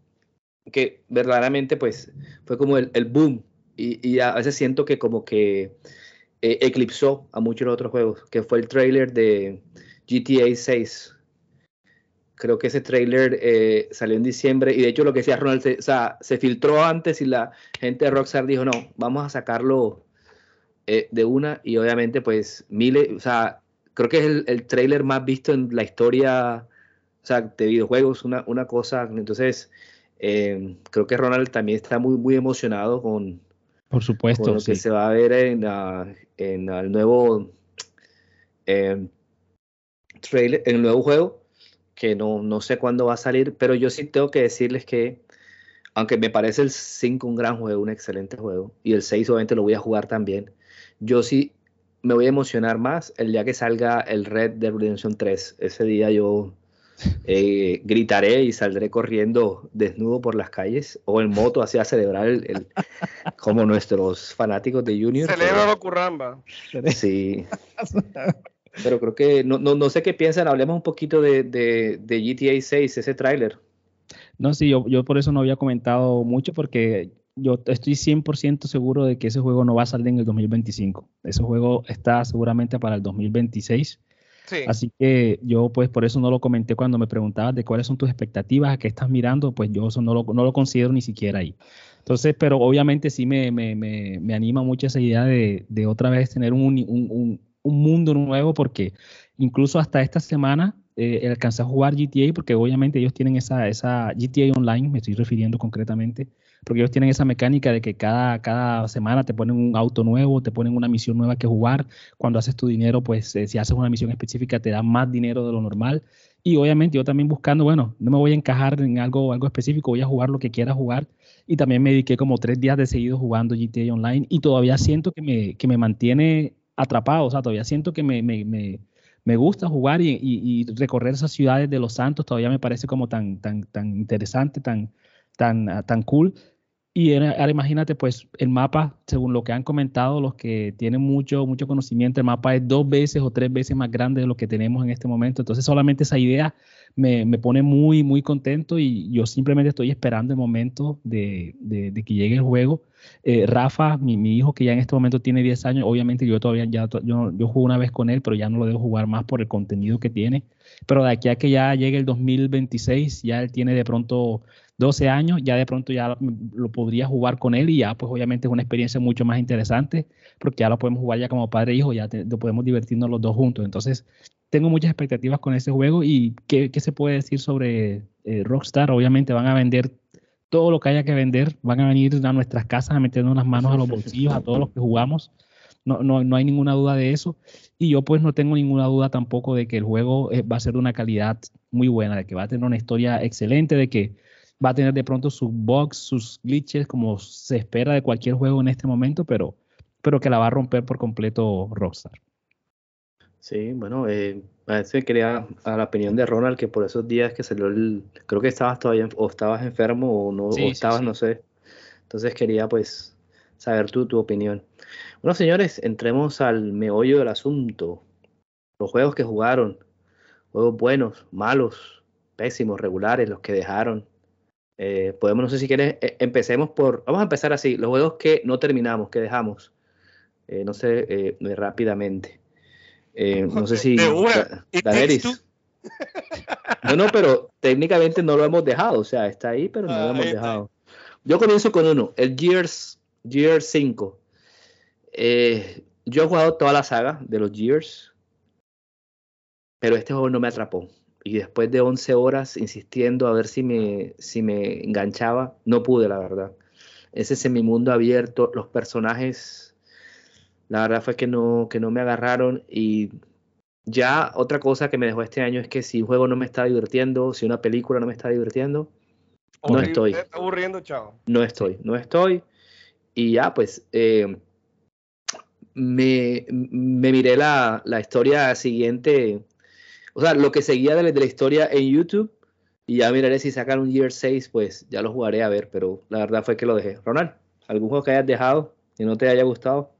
que verdaderamente pues fue como el, boom y, a veces siento que como que eh, eclipsó a muchos otros juegos, que fue el trailer de GTA 6 creo que ese trailer eh, salió en diciembre y de hecho lo que decía Ronald, se, o sea, se filtró antes y la gente de Rockstar dijo, no, vamos a sacarlo eh, de una y obviamente pues miles, o sea, creo que es el, el, trailer más visto en la historia o sea, de videojuegos, una, una cosa, entonces eh, creo que Ronald también está muy, muy emocionado con, Por supuesto, lo que se va a ver en, en el nuevo trailer, en el nuevo juego que no, no sé cuándo va a salir, pero yo sí tengo que decirles que, aunque me parece el 5 un gran juego, un excelente juego, y el 6 obviamente lo voy a jugar también, yo sí me voy a emocionar más el día que salga el Red Dead Redemption 3. Ese día yo eh, gritaré y saldré corriendo desnudo por las calles o en moto así a celebrar el, como nuestros fanáticos de Junior. Celebra lo curramba. Sí. Pero creo que, no, no, no sé qué piensan, hablemos un poquito de, de, de GTA 6, ese tráiler. No, sí, yo, yo por eso no había comentado mucho porque yo estoy 100% seguro de que ese juego no va a salir en el 2025. Ese juego está seguramente para el 2026. Sí. Así que yo pues por eso no lo comenté cuando me preguntabas de cuáles son tus expectativas, a qué estás mirando, pues yo eso no lo, no lo considero ni siquiera ahí. Entonces, pero obviamente sí me, me, me, me anima mucho esa idea de, de otra vez tener un, un, un mundo nuevo porque incluso hasta esta semana eh, alcancé a jugar GTA porque obviamente ellos tienen esa, esa GTA Online, me estoy refiriendo concretamente, porque ellos tienen esa mecánica de que cada, cada semana te ponen un auto nuevo, te ponen una misión nueva que jugar. Cuando haces tu dinero, pues eh, si haces una misión específica te da más dinero de lo normal. Y obviamente yo también buscando, bueno, no me voy a encajar en algo, algo específico, voy a jugar lo que quiera jugar. Y también me dediqué como tres días de seguido jugando GTA Online y todavía siento que me, que me mantiene atrapado, o sea, todavía siento que me, me, me, me gusta jugar y, y, recorrer esas ciudades de Los Santos todavía me parece como tan, tan, tan interesante, tan, tan, ah, tan cool. Y ahora imagínate, pues el mapa, según lo que han comentado, los que tienen mucho, mucho conocimiento, el mapa es dos veces o tres veces más grande de lo que tenemos en este momento. Entonces solamente esa idea me, me pone muy, muy contento y yo simplemente estoy esperando el momento de, de, que llegue el juego. Eh, Rafa, mi, mi, hijo que ya en este momento tiene 10 años, obviamente yo todavía ya, yo, yo jugué una vez con él, pero ya no lo debo jugar más por el contenido que tiene. Pero de aquí a que ya llegue el 2026, ya él tiene de pronto 12 años, ya de pronto ya lo, podría jugar con él y ya pues obviamente es una experiencia mucho más interesante porque ya lo podemos jugar ya como padre e hijo, ya lo podemos divertirnos los dos juntos. Entonces tengo muchas expectativas con ese juego y ¿qué, qué se puede decir sobre eh, Rockstar? Obviamente van a vender todo lo que haya que vender, van a venir a nuestras casas a meternos las manos a los bolsillos a todos los que jugamos. No, no, no, hay ninguna duda de eso. Y yo pues no tengo ninguna duda tampoco de que el juego eh, va a ser de una calidad muy buena, de que va a tener una historia excelente, de que va a tener de pronto sus bugs, sus glitches, como se espera de cualquier juego en este momento, pero, pero que la va a romper por completo Rockstar. Sí, bueno, eh, a veces quería a la opinión de Ronald que por esos días que salió el, creo que estabas todavía o estabas enfermo o no o estabas, no sé. Entonces quería pues saber tú tu opinión. Bueno, señores, entremos al meollo del asunto. Los juegos que jugaron, juegos buenos, malos, pésimos, regulares, los que dejaron, eh, podemos, no sé si quieres, eh, empecemos por, vamos a empezar así, los juegos que no terminamos, que dejamos, eh, no sé, rápidamente. no sé si... No, no, pero técnicamente no lo hemos dejado, o sea, está ahí, pero no lo hemos dejado. Yo comienzo con uno, el Gears, Gears 5. yo he jugado toda la saga de los Gears, pero este juego no me atrapó y después de 11 horas insistiendo a ver si me, si me enganchaba, no pude, la verdad. Ese semimundo abierto, los personajes, la verdad fue que no, que no me agarraron y ya otra cosa que me dejó este año es que si un juego no me está divirtiendo, si una película no me está divirtiendo, no estoy. Está aburriendo, chao. No estoy, no estoy. Y ya, pues, eh, me, me, miré la, la historia siguiente o sea, lo que seguía de, la historia en YouTube y ya miraré si sacan un Year 6, pues ya lo jugaré a ver, pero la verdad fue que lo dejé. Ronald, ¿algún juego que hayas dejado y no te haya gustado?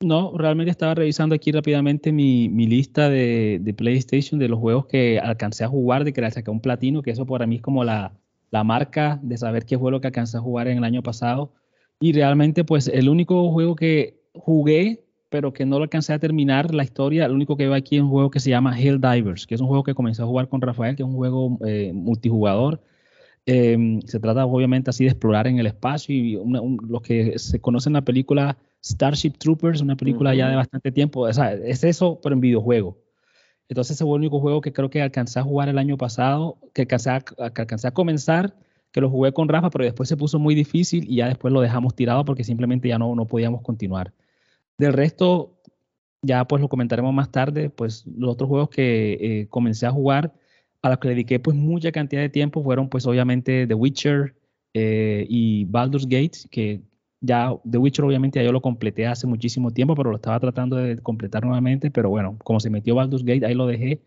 No, realmente estaba revisando aquí rápidamente mi, lista de, PlayStation de los juegos que alcancé a jugar, de que saqué un platino, que eso para mí es como la, la marca de saber qué fue lo que alcancé a jugar en el año pasado. Y realmente, pues el único juego que jugué pero que no lo alcancé a terminar la historia. Lo único que veo aquí es un juego que se llama Hell Divers, que es un juego que comencé a jugar con Rafael, que es un juego eh, multijugador. Em, se trata obviamente así de explorar en el espacio y lo que se conoce en la película Starship Troopers, una película ya de bastante tiempo. O sea, es eso, pero en videojuego. Entonces ese fue el único juego que creo que alcancé a jugar el año pasado, que alcancé a, que alcancé a comenzar, que lo jugué con Rafa, pero después se puso muy difícil y ya después lo dejamos tirado porque simplemente ya no, no podíamos continuar. Del resto, ya pues lo comentaremos más tarde, pues los otros juegos que eh, comencé a jugar, a los que dediqué pues mucha cantidad de tiempo, fueron pues obviamente The Witcher eh, y Baldur's Gate, que ya The Witcher obviamente ya yo lo completé hace muchísimo tiempo, pero lo estaba tratando de completar nuevamente, pero bueno, como se metió Baldur's Gate, ahí lo dejé.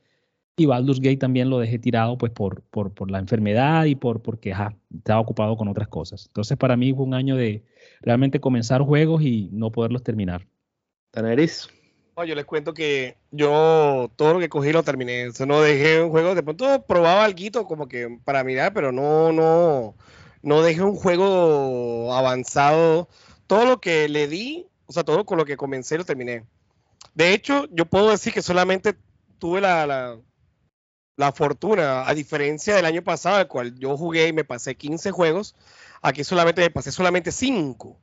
Y Baldur's Gate también lo dejé tirado pues por, por, por la enfermedad y por porque estaba ocupado con otras cosas. Entonces para mí fue un año de realmente comenzar juegos y no poderlos terminar. Taneris. yo les cuento que yo todo lo que cogí lo terminé. O no dejé un juego, de pronto probaba algo como que para mirar, pero no, no, no dejé un juego avanzado. Todo lo que le di, o sea, todo con lo que comencé lo terminé. De hecho, yo puedo decir que solamente tuve la, la, la fortuna, a diferencia del año pasado, al cual yo jugué y me pasé 15 juegos, aquí solamente me pasé solamente 5.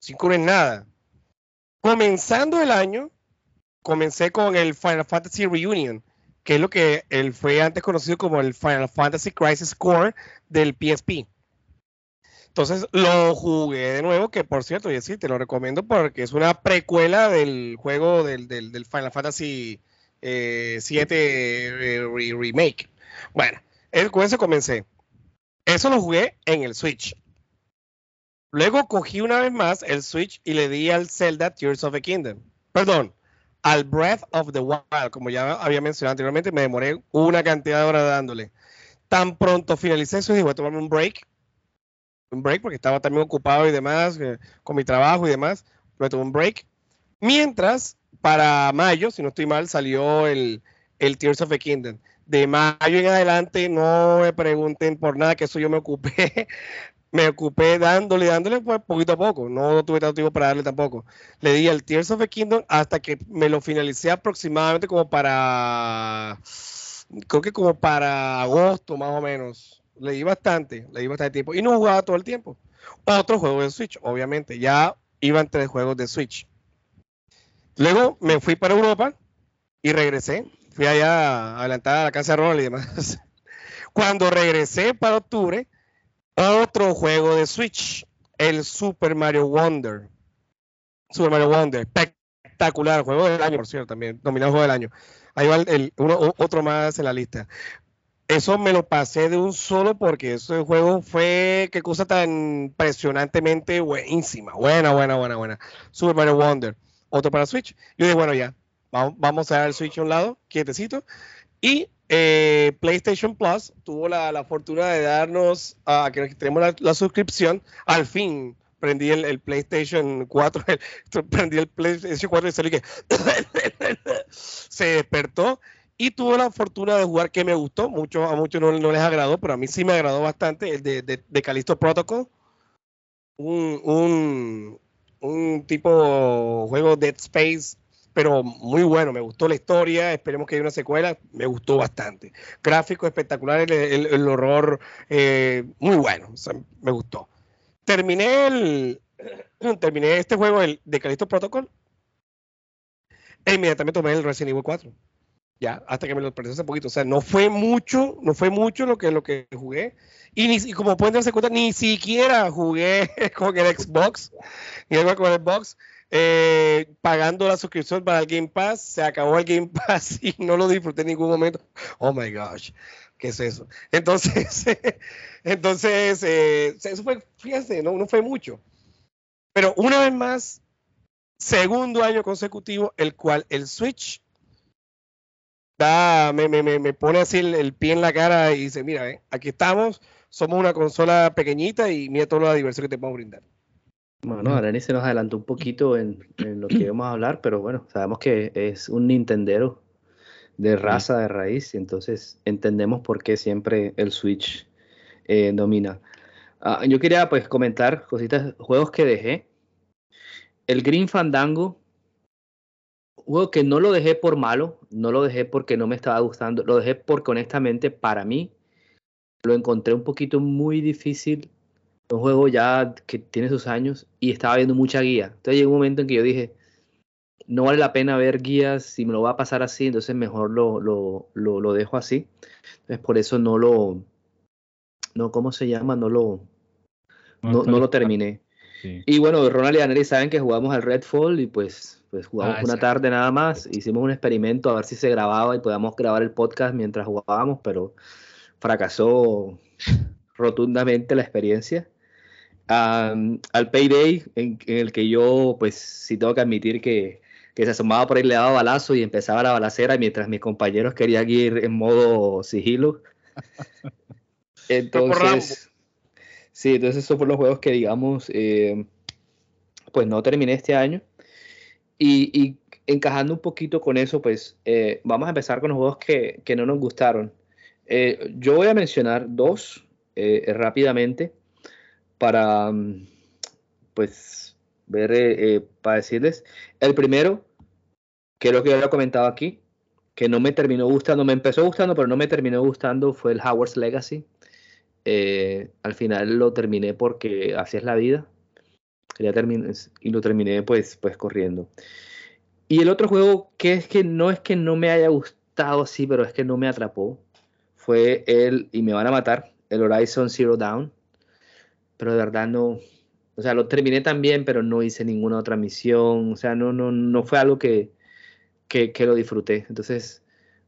5 no es nada. Comenzando el año, comencé con el Final Fantasy Reunion, que es lo que él fue antes conocido como el Final Fantasy Crisis Core del PSP. Entonces lo jugué de nuevo, que por cierto, y sí, te lo recomiendo porque es una precuela del juego del, Final Fantasy 7 eh, eh, Remake. Bueno, con eso comencé. Eso lo jugué en el Switch. Luego cogí una vez más el Switch y le di al Zelda Tears of the Kingdom. Perdón, al Breath of the Wild, como ya había mencionado anteriormente, me demoré una cantidad de horas dándole. Tan pronto finalicé eso, dije, voy a tomarme un break. un break porque estaba también ocupado y demás, eh, con mi trabajo y demás. Me tomé un break. Mientras, para mayo, si no estoy mal, salió el, el Tears of the Kingdom. De mayo en adelante, no me pregunten por nada, que eso yo me ocupé. me ocupé dándole, dándole pues poquito a poco. No tuve tanto tiempo para darle tampoco. Le di el Tears of the Kingdom hasta que me lo finalicé aproximadamente como para, creo que como para agosto más o menos. Le di bastante, le di bastante tiempo. Y no jugaba todo el tiempo. Otro juego de Switch, obviamente. Ya iban tres juegos de Switch. Luego me fui para Europa y regresé. Fui allá adelantada a la casa de Ronald y demás. Cuando regresé para octubre, otro juego de Switch, el Super Mario Wonder. Super Mario Wonder, espectacular, juego del año, por cierto, también, nominado juego del año. Ahí va otro más en la lista. Eso me lo pasé de un solo porque ese juego fue, qué cosa tan impresionantemente buenísima. Buena, buena, buena, buena. Super Mario Wonder. Otro para Switch. Yo dije, bueno, ya, vamos a dar el Switch a un lado, quietecito. Y eh, PlayStation Plus tuvo la, fortuna de darnos, a que tenemos la, suscripción, al fin prendí el, PlayStation 4, prendí el PlayStation 4 y salí que se despertó y tuvo la fortuna de jugar que me gustó, mucho, a muchos no, les agradó, pero a mí sí me agradó bastante, el de, Callisto Protocol, un, un, un tipo juego Dead Space pero muy bueno, me gustó la historia, esperemos que haya una secuela, me gustó bastante. Gráfico espectacular, el, horror eh, muy bueno, me gustó. Terminé el terminé este juego el, de Callisto Protocol e inmediatamente tomé el Resident Evil 4. Ya, hasta que me lo perdí hace poquito. O sea, no fue mucho, no fue mucho lo que, lo que jugué. Y, ni, como pueden darse cuenta, ni siquiera jugué con el Xbox. Ni con el Xbox. Eh, pagando la suscripción para el Game Pass, se acabó el Game Pass y no lo disfruté en ningún momento. Oh my gosh, ¿qué es eso? Entonces, entonces, eh, eso fue, fíjense, no, no fue mucho. Pero una vez más, segundo año consecutivo, el cual el Switch da, me, me, me pone así el, pie en la cara y dice, mira, aquí estamos, somos una consola pequeñita y mira toda la diversión que te podemos brindar. Bueno, Arani se nos adelantó un poquito en, lo que íbamos a hablar, pero bueno, sabemos que es un Nintendero de raza, de raíz, y entonces entendemos por qué siempre el Switch eh, domina. Ah, yo quería pues comentar cositas, juegos que dejé. El Green Fandango, juego que no lo dejé por malo, no lo dejé porque no me estaba gustando, lo dejé porque honestamente para mí lo encontré un poquito muy difícil un juego ya que tiene sus años y estaba viendo mucha guía. Entonces llegó un momento en que yo dije, no vale la pena ver guías si me lo va a pasar así, entonces mejor lo, lo, lo, dejo así. Entonces por eso no lo, no, ¿cómo se llama? No lo, no, lo terminé. Y bueno, Ronald y Aneri saben que jugamos al Redfall y pues, pues jugamos ah, una tarde nada más. Hicimos un experimento a ver si se grababa y podíamos grabar el podcast mientras jugábamos, pero fracasó rotundamente la experiencia al Payday, en, el que yo, pues sí tengo que admitir que, se asomaba por ahí, le daba balazo y empezaba la balacera mientras mis compañeros querían ir en modo sigilo. Entonces, sí, entonces esos fueron los juegos que, digamos, eh, pues no terminé este año. Y, encajando un poquito con eso, pues eh, vamos a empezar con los juegos que, no nos gustaron. Eh, yo voy a mencionar dos rápidamente para, mm, pues, ver, eh, eh, para decirles. El primero, que es lo que yo había comentado aquí, que no me terminó gustando, me empezó gustando, pero no me terminó gustando, fue el Howard's Legacy. Eh, al final lo terminé porque así es la vida. Quería y lo terminé pues, pues corriendo. Y el otro juego que es que no es que no me haya gustado así, pero es que no me atrapó, fue el, y me van a matar, el Horizon Zero Dawn pero de verdad no, o sea, lo terminé también, pero no hice ninguna otra misión, o sea, no, no, no fue algo que, que, lo disfruté. Entonces,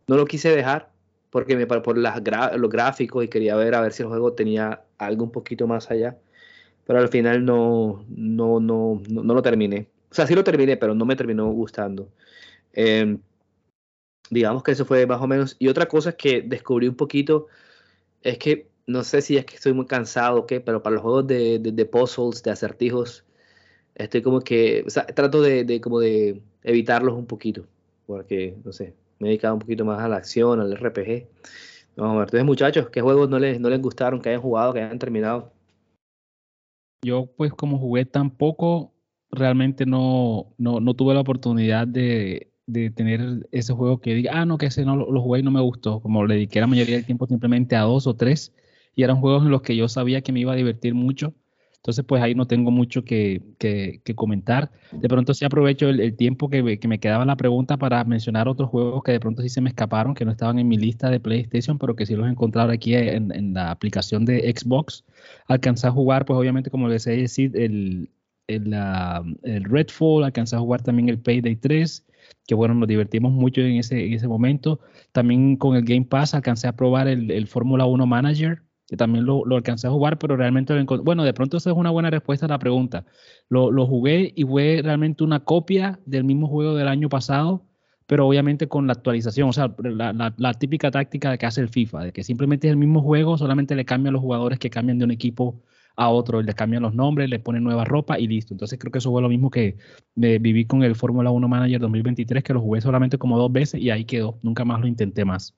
no lo quise dejar porque me por las los gráficos y quería ver a ver si el juego tenía algo un poquito más allá. Pero al final no, no, no, no, lo terminé. O sea, sí lo terminé, pero no me terminó gustando. Em, digamos que eso fue más o menos. Y otra cosa que descubrí un poquito es que no sé si es que estoy muy cansado o qué, pero para los juegos de, de, puzzles, de acertijos, estoy como que, o sea, trato de, como de evitarlos un poquito, porque, no sé, me he dedicado un poquito más a la acción, al RPG. Ver, entonces muchachos, ¿qué juegos no les, no les gustaron, que hayan jugado, que hayan terminado? Yo pues como jugué tan poco, realmente no, no, no tuve la oportunidad de, de tener ese juego que diga, ah, no, que ese no lo, jugué y no me gustó, como le dediqué la mayoría del tiempo simplemente a dos o tres, y eran juegos en los que yo sabía que me iba a divertir mucho, entonces pues ahí no tengo mucho que, que, comentar. De pronto sí aprovecho el, tiempo que, que, me quedaba la pregunta para mencionar otros juegos que de pronto sí se me escaparon, que no estaban en mi lista de PlayStation, pero que sí los he aquí en, en la aplicación de Xbox. Alcancé a jugar, pues obviamente como les he decir, el, el, el Redfall, alcancé a jugar también el Payday 3, que bueno, nos divertimos mucho en ese, en ese momento. También con el Game Pass alcancé a probar el, el Fórmula 1 Manager, que también lo, lo, alcancé a jugar, pero realmente lo Bueno, de pronto esa es una buena respuesta a la pregunta. Lo, lo, jugué y fue realmente una copia del mismo juego del año pasado, pero obviamente con la actualización, o sea, la, la, la típica táctica que hace el FIFA, de que simplemente es el mismo juego, solamente le cambian los jugadores que cambian de un equipo a otro, le cambian los nombres, le ponen nueva ropa y listo. Entonces creo que eso fue lo mismo que viví con el Fórmula 1 Manager 2023, que lo jugué solamente como dos veces y ahí quedó. Nunca más lo intenté más.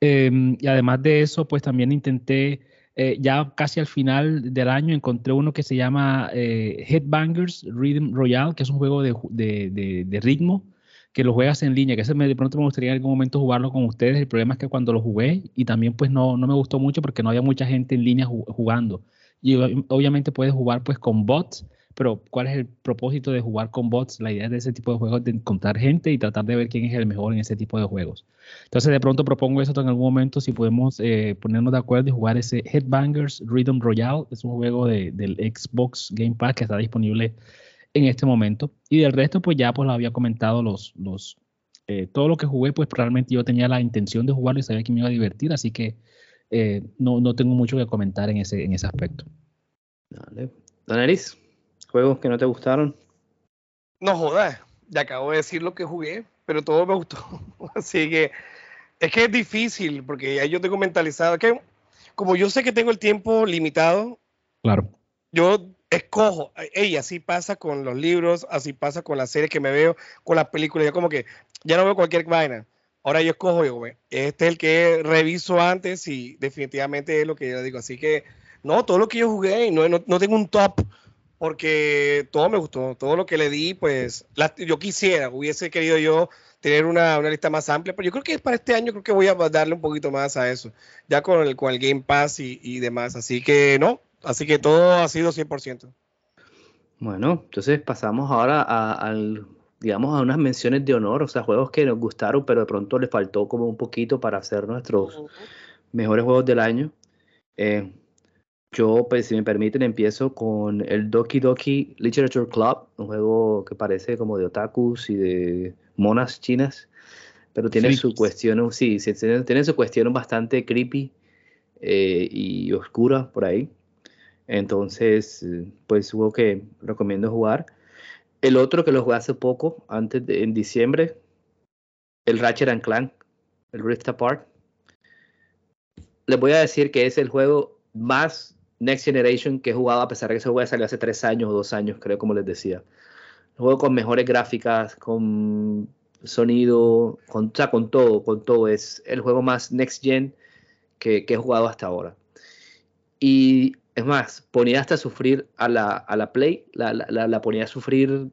Em, y además de eso, pues también intenté, eh, ya casi al final del año, encontré uno que se llama eh, Headbangers Rhythm Royale, que es un juego de, de, de ritmo que lo juegas en línea, que ese me, de pronto me gustaría en algún momento jugarlo con ustedes. El problema es que cuando lo jugué y también pues no, no me gustó mucho porque no había mucha gente en línea jugando. Y obviamente puedes jugar pues con bots, pero ¿cuál es el propósito de jugar con bots? La idea de ese tipo de juegos es de encontrar gente y tratar de ver quién es el mejor en ese tipo de juegos. Entonces de pronto propongo eso en algún momento si podemos eh, ponernos de acuerdo y jugar ese Headbangers Rhythm Royale. Es un juego de, del Xbox Game Pass que está disponible en este momento. Y del resto, pues ya pues lo había comentado los, los eh, todo lo que jugué, pues realmente yo tenía la intención de jugarlo y sabía que me iba a divertir, así que eh, no, no, tengo mucho que comentar en ese, en ese aspecto. Dale. ¿Juegos que no te gustaron? No jodas, ya acabo de decir lo que jugué, pero todo me gustó. así que es que es difícil, porque ya yo tengo mentalizado que como yo sé que tengo el tiempo limitado, claro. Yo escojo, y así pasa con los libros, así pasa con las series que me veo, con las películas, yo como que ya no veo cualquier vaina. Ahora yo escojo, yo, este es el que reviso antes y definitivamente es lo que yo digo. Así que, no, todo lo que yo jugué, no, no, tengo un top, porque todo me gustó, todo lo que le di, pues yo quisiera, hubiese querido yo tener una, lista más amplia, pero yo creo que para este año creo que voy a darle un poquito más a eso, ya con el, con el Game Pass y, y demás. Así que no, Así que todo ha sido 100%. Bueno, entonces pasamos ahora a, digamos, a unas menciones de honor, o sea, juegos que nos gustaron, pero de pronto les faltó como un poquito para hacer nuestros mejores juegos del año. Eh, yo, pues, si me permiten, empiezo con el Doki Doki Literature Club, un juego que parece como de otakus y de monas chinas, pero tiene su cuestión, sí, tiene, su cuestión bastante creepy eh, y oscura por ahí. Entonces, pues hubo que recomiendo jugar. El otro que lo jugué hace poco, antes de, en diciembre, el Ratchet and Clank, el Rift Apart. Les voy a decir que es el juego más Next Generation que he jugado, a pesar de que ese juego salió hace tres años o dos años, creo, como les decía. Juego con mejores gráficas, con sonido, con, o sea, con todo, con todo. Es el juego más Next Gen que, he jugado hasta ahora. Y es más, ponía hasta sufrir a la, a la Play, la, la, la, ponía a sufrir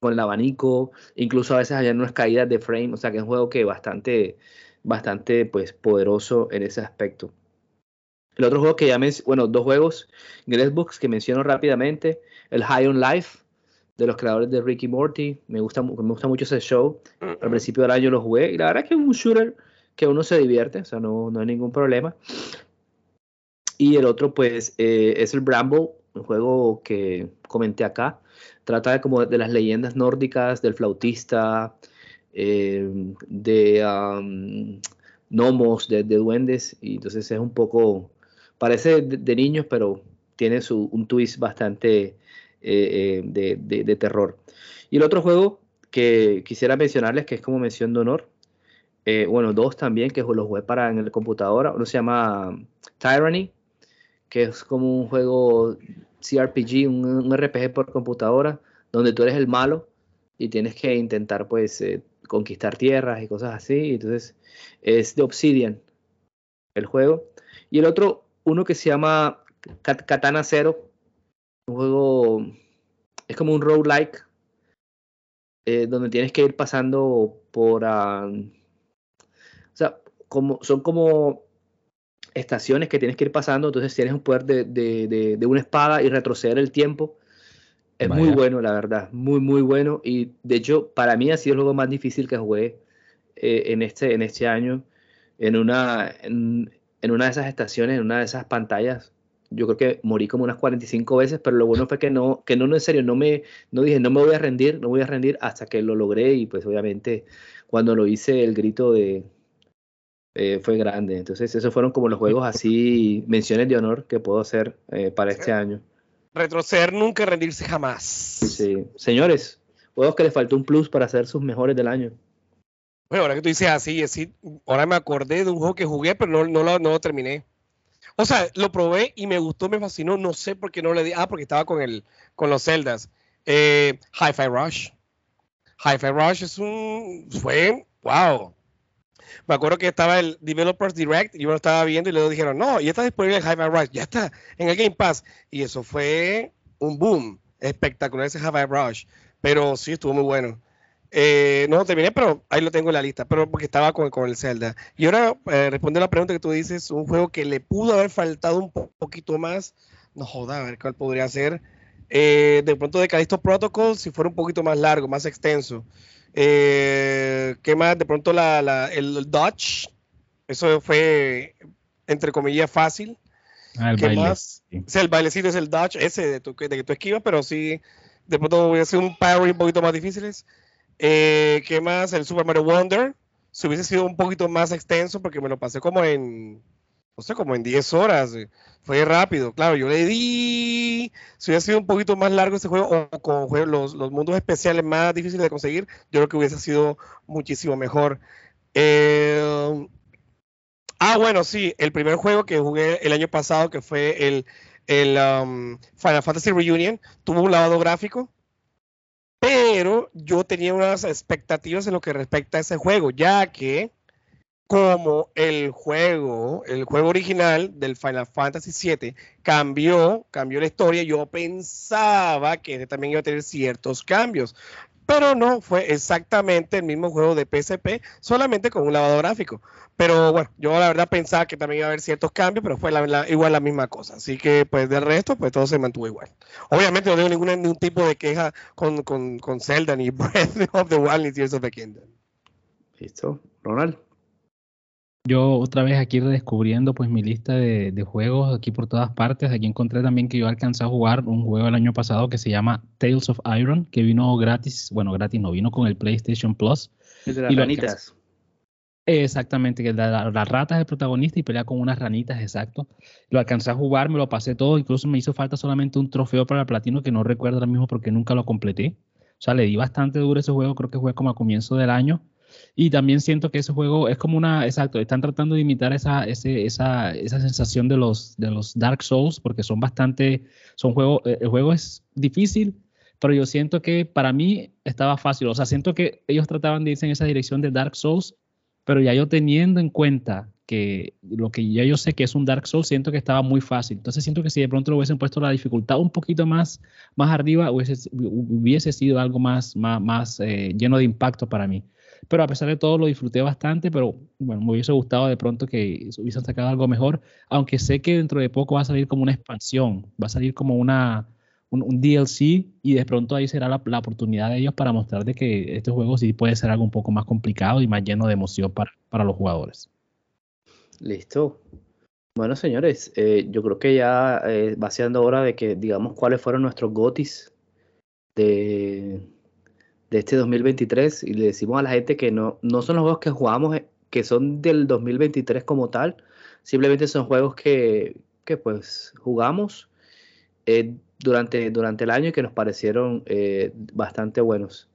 con el abanico, incluso a veces había unas caídas de frame, o sea que es un juego que bastante, bastante pues, poderoso en ese aspecto. El otro juego que ya me, bueno, dos juegos, Books que menciono rápidamente, el High on Life, de los creadores de Ricky Morty, me gusta, me gusta mucho ese show, al principio del año lo jugué, y la verdad es que es un shooter que uno se divierte, o sea, no, no hay ningún problema. Y el otro, pues, eh, es el Bramble, un juego que comenté acá. Trata de, como de las leyendas nórdicas, del flautista, eh, de gnomos, de, duendes. Y entonces es un poco, parece de, niños, pero tiene su, un twist bastante eh, de, de, terror. Y el otro juego que quisiera mencionarles, que es como mención de honor, eh, bueno, dos también que los jugué para en el computadora. Uno se llama Tyranny, que es como un juego CRPG, un, RPG por computadora, donde tú eres el malo y tienes que intentar pues eh, conquistar tierras y cosas así. Entonces es de Obsidian el juego. Y el otro, uno que se llama Katana Zero, un juego, es como un roguelike, eh, donde tienes que ir pasando por... Ah, o sea, como, son como estaciones que tienes que ir pasando, entonces tienes un poder de, de, de, una espada y retroceder el tiempo. Es muy bueno, la verdad, muy, muy bueno. Y de hecho, para mí ha sido el juego más difícil que jugué eh, en, este, en este año. En una, en, en, una de esas estaciones, en una de esas pantallas, yo creo que morí como unas 45 veces, pero lo bueno fue que no, que no, en serio, no me, no dije, no me voy a rendir, no voy a rendir hasta que lo logré y pues obviamente cuando lo hice el grito de, eh, fue grande. Entonces, esos fueron como los juegos así, menciones de honor que puedo hacer eh, para este año. Retroceder nunca, rendirse jamás. Sí, señores, juegos que les faltó un plus para hacer sus mejores del año. Bueno, ahora que tú dices así, así ahora me acordé de un juego que jugué, pero no, no, lo, no lo terminé. O sea, lo probé y me gustó, me fascinó. No sé por qué no le di. Ah, porque estaba con el, con los celdas. Eh, Hi-Fi Rush. Hi-Fi Rush es un. Fue. Wow. Me acuerdo que estaba el Developers Direct y yo lo estaba viendo y luego dijeron, no, ya está disponible el Hi-Fi Rush, ya está en el Game Pass. Y eso fue un boom espectacular ese Hi-Fi Rush. Pero sí, estuvo muy bueno. Eh, no lo terminé, pero ahí lo tengo en la lista, pero porque estaba con, con el Zelda. Y ahora, eh, responde a la pregunta que tú dices, un juego que le pudo haber faltado un poquito más, no joda, a ver cuál podría ser. Eh, de pronto de Callisto Protocol, si fuera un poquito más largo, más extenso. Eh, ¿Qué más? De pronto la, el Dodge, eso fue, entre comillas, fácil. Ah, el ¿Qué más? el bailecito es el Dodge, ese de, tu, de que tú esquivas, pero sí, de pronto voy a hacer un parry un poquito más difíciles. Eh, ¿Qué más? El Super Mario Wonder. Si hubiese sido un poquito más extenso, porque me lo pasé como en, no sé, como en 10 horas. Eh, fue rápido. Claro, yo le di. Si hubiese sido un poquito más largo ese juego, o con los, los, mundos especiales más difíciles de conseguir, yo creo que hubiese sido muchísimo mejor. Eh, ah, bueno, sí, el primer juego que jugué el año pasado, que fue el, el um, Final Fantasy Reunion, tuvo un lavado gráfico pero yo tenía unas expectativas en lo que respecta a ese juego, ya que como el juego, el juego original del Final Fantasy VII cambió, cambió la historia, yo pensaba que este también iba a tener ciertos cambios, pero no, fue exactamente el mismo juego de PSP, solamente con un lavado gráfico. Pero bueno, yo la verdad pensaba que también iba a haber ciertos cambios, pero fue igual la misma cosa. Así que pues del resto, pues todo se mantuvo igual. Obviamente no tengo ningún tipo de queja con, con, con Zelda, ni Breath of the Wild, ni Tears of the Kingdom. Listo. Ronald. Yo otra vez aquí redescubriendo pues mi lista de, de, juegos aquí por todas partes. Aquí encontré también que yo alcancé a jugar un juego el año pasado que se llama Tales of Iron, que vino gratis, bueno, gratis no, vino con el PlayStation Plus. de las ranitas. Exactamente, que la, la, rata es el protagonista y pelea con unas ranitas, exacto. Lo alcancé a jugar, me lo pasé todo, incluso me hizo falta solamente un trofeo para el platino que no recuerdo ahora mismo porque nunca lo completé. O sea, le di bastante duro ese juego, creo que fue como a comienzo del año. Y también siento que ese juego es como una, exacto, están tratando de imitar esa, ese, esa, esa sensación de los, de los Dark Souls, porque son bastante, son juegos, eh, el juego es difícil, pero yo siento que para mí estaba fácil. O sea, siento que ellos trataban de irse en esa dirección de Dark Souls, pero ya yo teniendo en cuenta que lo que ya yo sé que es un Dark Souls, siento que estaba muy fácil. Entonces siento que si de pronto lo hubiesen puesto la dificultad un poquito más, más arriba, hubiese, hubiese sido algo más, más, más eh, lleno de impacto para mí. Pero a pesar de todo lo disfruté bastante, pero bueno, me hubiese gustado de pronto que hubiesen sacado algo mejor, aunque sé que dentro de poco va a salir como una expansión, va a salir como una, un, DLC y de pronto ahí será la, oportunidad de ellos para mostrar que este juego sí puede ser algo un poco más complicado y más lleno de emoción para, para los jugadores. Listo. Bueno, señores, eh, yo creo que ya eh, va siendo hora de que digamos cuáles fueron nuestros gotis de, de este 2023 y le decimos a la gente que no, no son los juegos que jugamos, eh, que son del 2023 como tal, simplemente son juegos que, que pues jugamos eh, durante, durante el año y que nos parecieron eh, bastante buenos.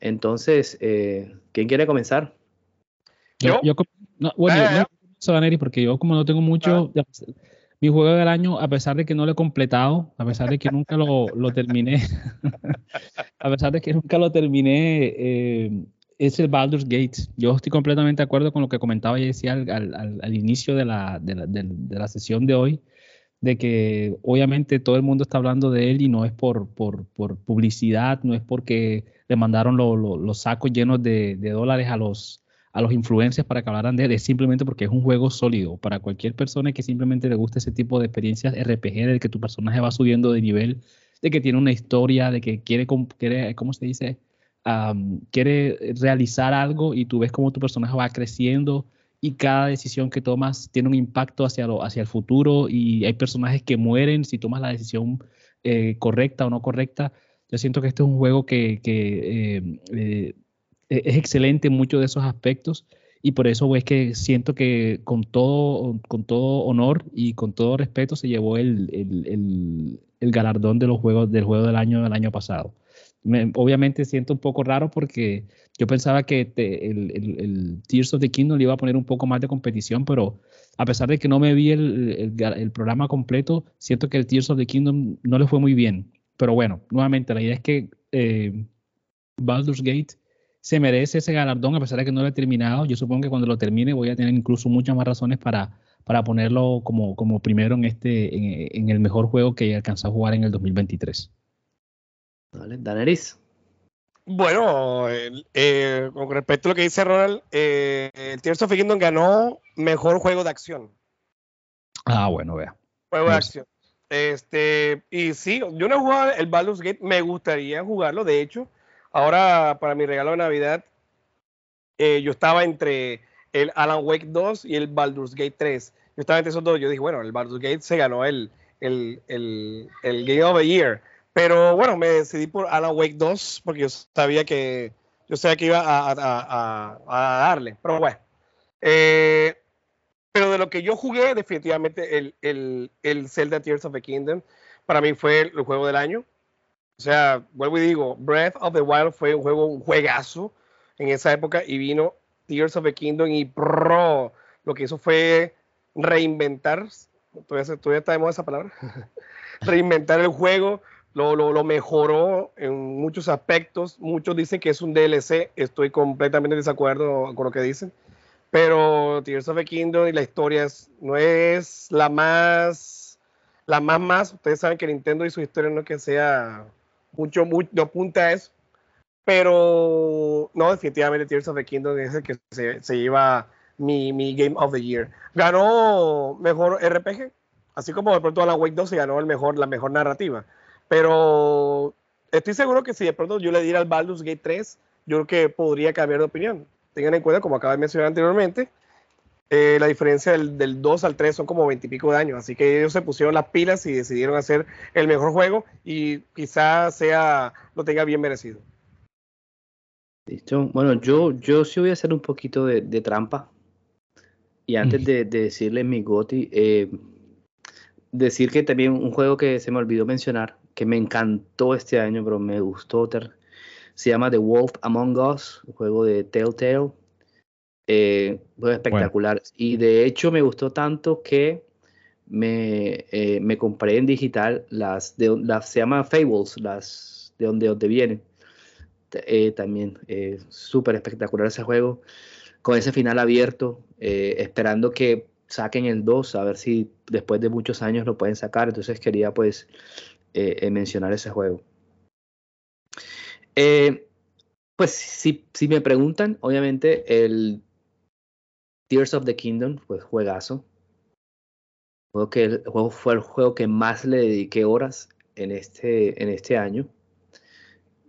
Entonces, ¿quién quiere comenzar? Yo, yo, no, bueno, yo, porque yo como no tengo mucho, ah. Mi juego del año, a pesar de que no lo he completado, a pesar de que nunca lo, lo terminé, a pesar de que nunca lo terminé, eh, es el Baldur's Gate. Yo estoy completamente de acuerdo con lo que comentaba y decía al, al, al inicio de la, de, la, de, de la, sesión de hoy, de que obviamente todo el mundo está hablando de él y no es por, por, por publicidad, no es porque le mandaron lo, lo, los sacos llenos de, dólares a los, a los influencers para que hablaran de es simplemente porque es un juego sólido. Para cualquier persona que simplemente le guste ese tipo de experiencias RPG, de que tu personaje va subiendo de nivel, de que tiene una historia, de que quiere, quiere ¿cómo se dice? Quiere realizar algo y tú ves cómo tu personaje va creciendo y cada decisión que tomas tiene un impacto hacia, lo, hacia el futuro y hay personajes que mueren si tomas la decisión eh, correcta o no correcta. Yo siento que este es un juego que, que eh, eh, es excelente en muchos de esos aspectos y por eso es que siento que con todo, con todo honor y con todo respeto se llevó el, el, el, galardón de los juegos del juego del año del año pasado obviamente siento un poco raro porque yo pensaba que el, el, Tears of the Kingdom le iba a poner un poco más de competición, pero a pesar de que no me vi el, programa completo, siento que el Tears of the Kingdom no le fue muy bien. Pero bueno, nuevamente, la idea es que eh, Baldur's Gate se merece ese galardón a pesar de que no lo he terminado. Yo supongo que cuando lo termine voy a tener incluso muchas más razones para, para ponerlo como, como primero en, este, en, en el mejor juego que he alcanzado a jugar en el 2023. Vale, Daneris. Bueno, eh, con respecto a lo que dice Ronald, eh, el Tears of Kingdom ganó mejor juego de acción. Ah, bueno, vea. Juego de acción. Este, y sí, yo no he jugado el Baldur's Gate, me gustaría jugarlo. De hecho, ahora para mi regalo de Navidad, eh, yo estaba entre el Alan Wake 2 y el Baldur's Gate 3. Yo estaba entre esos dos. Yo dije, bueno, el Baldur's Gate se ganó el, el, el, el Game of the Year. Pero bueno, me decidí por Alan Wake 2 porque yo sabía que yo sabía que iba a, a, a, darle. Pero bueno. Eh, pero de lo que yo jugué, definitivamente el, el, el, Zelda Tears of the Kingdom para mí fue el juego del año. O sea, vuelvo y digo, Breath of the Wild fue un juego, un juegazo en esa época y vino Tears of the Kingdom y pro, lo que hizo fue reinventar, todavía, todavía tenemos esa palabra, reinventar el juego, lo, lo, mejoró en muchos aspectos. Muchos dicen que es un DLC, estoy completamente de desacuerdo con lo que dicen. Pero Tears of the Kingdom y la historia no es la más, la más más. Ustedes saben que Nintendo y su historia no es que sea mucho, mucho, no apunta a eso. Pero no, definitivamente Tears of the Kingdom es el que se, se lleva mi, mi, Game of the Year. Ganó mejor RPG, así como de pronto a la Wake 2 se ganó el mejor, la mejor narrativa. Pero estoy seguro que si de pronto yo le diera al Baldur's Gate 3, yo creo que podría cambiar de opinión. Tengan en cuenta, como acabo de mencionar anteriormente, eh, la diferencia del, del, 2 al 3 son como 20 y pico de años. Así que ellos se pusieron las pilas y decidieron hacer el mejor juego y quizás sea, lo tenga bien merecido. Listo. Bueno, yo, yo sí voy a hacer un poquito de, de trampa. Y antes de, de decirle mi goti, eh, decir que también un juego que se me olvidó mencionar, que me encantó este año, pero me gustó. Se llama The Wolf Among Us, un juego de Telltale. Eh, fue espectacular. Y de hecho me gustó tanto que me, eh, me compré en digital las, de, las, se llama Fables, las de donde, donde vienen. Eh, también eh, súper espectacular ese juego, con ese final abierto, esperando que saquen el 2, a ver si después de muchos años lo pueden sacar. Entonces quería pues mencionar ese juego. Pues si, si, me preguntan, obviamente el Tears of the Kingdom, pues juegazo. Juego que el juego fue el juego que más le dediqué horas en este, en este año.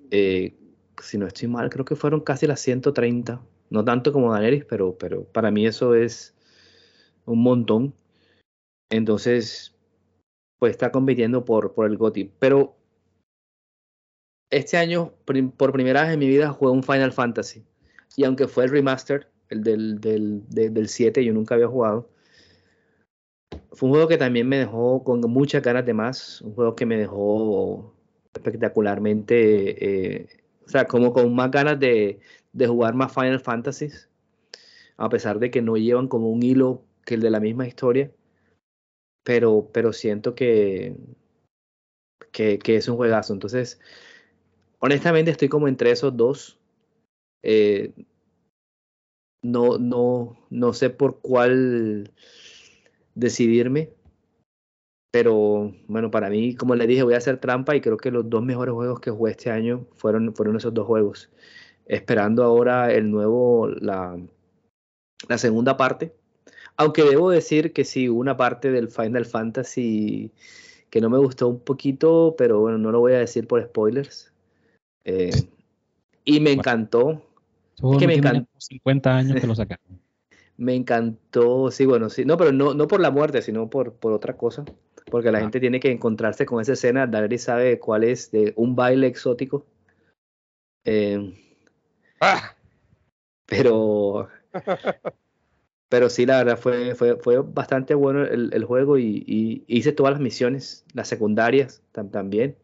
si no estoy mal, creo que fueron casi las 130. No tanto como Daenerys, pero, pero para mí eso es un montón. Entonces, pues está compitiendo por, por el GOTY. Pero este año, por primera vez en mi vida, jugué un Final Fantasy. Y aunque fue el remaster, el del, del, del 7, yo nunca había jugado. Fue un juego que también me dejó con muchas ganas de más. Un juego que me dejó espectacularmente, eh, o sea, como con más ganas de, de jugar más Final Fantasies. a pesar de que no llevan como un hilo que el de la misma historia, pero, pero siento que, que, que es un juegazo. Entonces, honestamente estoy como entre esos dos. Eh, no, no, no sé por cuál decidirme. Pero bueno, para mí, como le dije, voy a hacer trampa y creo que los dos mejores juegos que jugué este año fueron, fueron esos dos juegos. Esperando ahora el nuevo, la, la segunda parte. Aunque debo decir que sí, una parte del Final Fantasy que no me gustó un poquito, pero bueno, no lo voy a decir por spoilers. Eh, y me encantó. Es que me encantó. 50 años que lo sacaron. me encantó, sí, bueno, sí, no, pero no, no por la muerte, sino por, por otra cosa. Porque la ah. gente tiene que encontrarse con esa escena. Daenerys sabe cuál es de un baile exótico. Eh, ah. Pero pero sí, la verdad fue, fue, fue bastante bueno el, el juego y, y, hice todas las misiones, las secundarias también.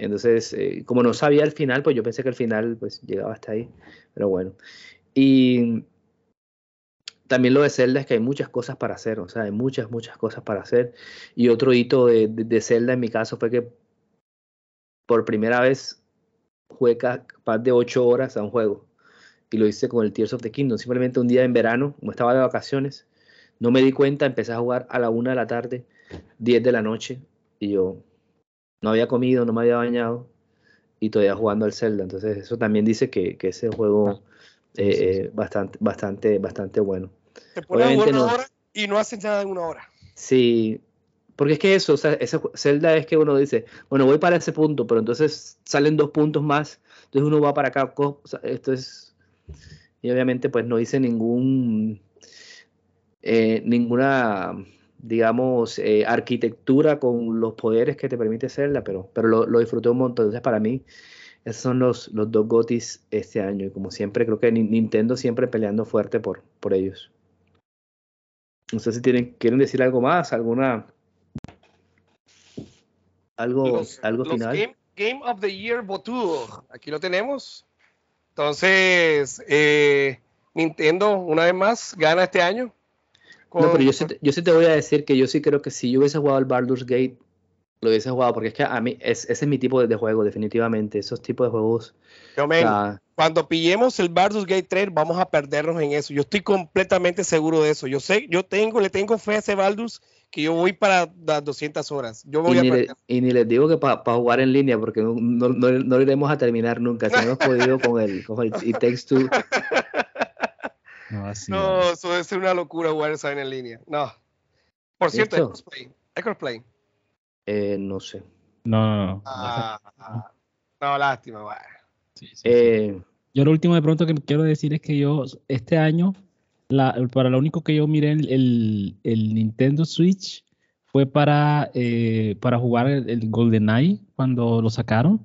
Entonces, eh, como no sabía el final, pues yo pensé que el final pues llegaba hasta ahí. Pero bueno. Y también lo de Zelda es que hay muchas cosas para hacer, o sea, hay muchas, muchas cosas para hacer. Y otro hito de, Zelda en mi caso fue que por primera vez jugué capaz de ocho horas a un juego y lo hice con el Tears of the Kingdom. Simplemente un día en verano, como estaba de vacaciones, no me di cuenta, empecé a jugar a la una de la tarde, 10 de la noche, y yo no había comido, no me había bañado, y todavía jugando al Zelda. Entonces, eso también dice que, que ese juego ah, eh, eh, bastante, bastante, bastante bueno. Te pones una hora y no haces nada en una hora. Sí, porque es que eso, o sea, ese Zelda es que uno dice, bueno, voy para ese punto, pero entonces salen dos puntos más, entonces uno va para acá, esto es y obviamente pues no hice ningún, eh, ninguna, digamos, eh, arquitectura con los poderes que te permite hacerla, pero, pero lo, lo, disfruté un montón. Entonces para mí esos son los, los dos GOTIS este año y como siempre creo que Nintendo siempre peleando fuerte por, por ellos. No sé si tienen, quieren decir algo más, alguna... Algo, algo final. Game, Game, of the Year Botur. Aquí lo tenemos. Entonces, eh, Nintendo, una vez más, gana este año. No, pero yo sí, te, yo sí, te, voy a decir que yo sí creo que si yo hubiese jugado al Baldur's Gate, lo hubiese jugado, porque es que a mí es, ese es mi tipo de, de juego, definitivamente. Esos tipos de juegos. Yo, men, o sea, cuando pillemos el Baldur's Gate 3, vamos a perdernos en eso. Yo estoy completamente seguro de eso. Yo sé, yo tengo, le tengo fe a ese Baldur's que yo voy para las 200 horas. Yo voy y, a ni le, y ni les digo que para pa jugar en línea, porque no, no, no, lo iremos a terminar nunca. Si no hemos podido con el, con el It Takes Two. No, así no, eso debe ser una locura jugar esa en línea. No. Por cierto, ¿hay crossplay? Eh, no sé. No, no, ah, no. lástima, bueno. sí, sí, eh, sí. Yo lo último de pronto que quiero decir es que yo este año la, para lo único que yo miré el, el, el Nintendo Switch fue para, eh, para jugar el, el GoldenEye cuando lo sacaron.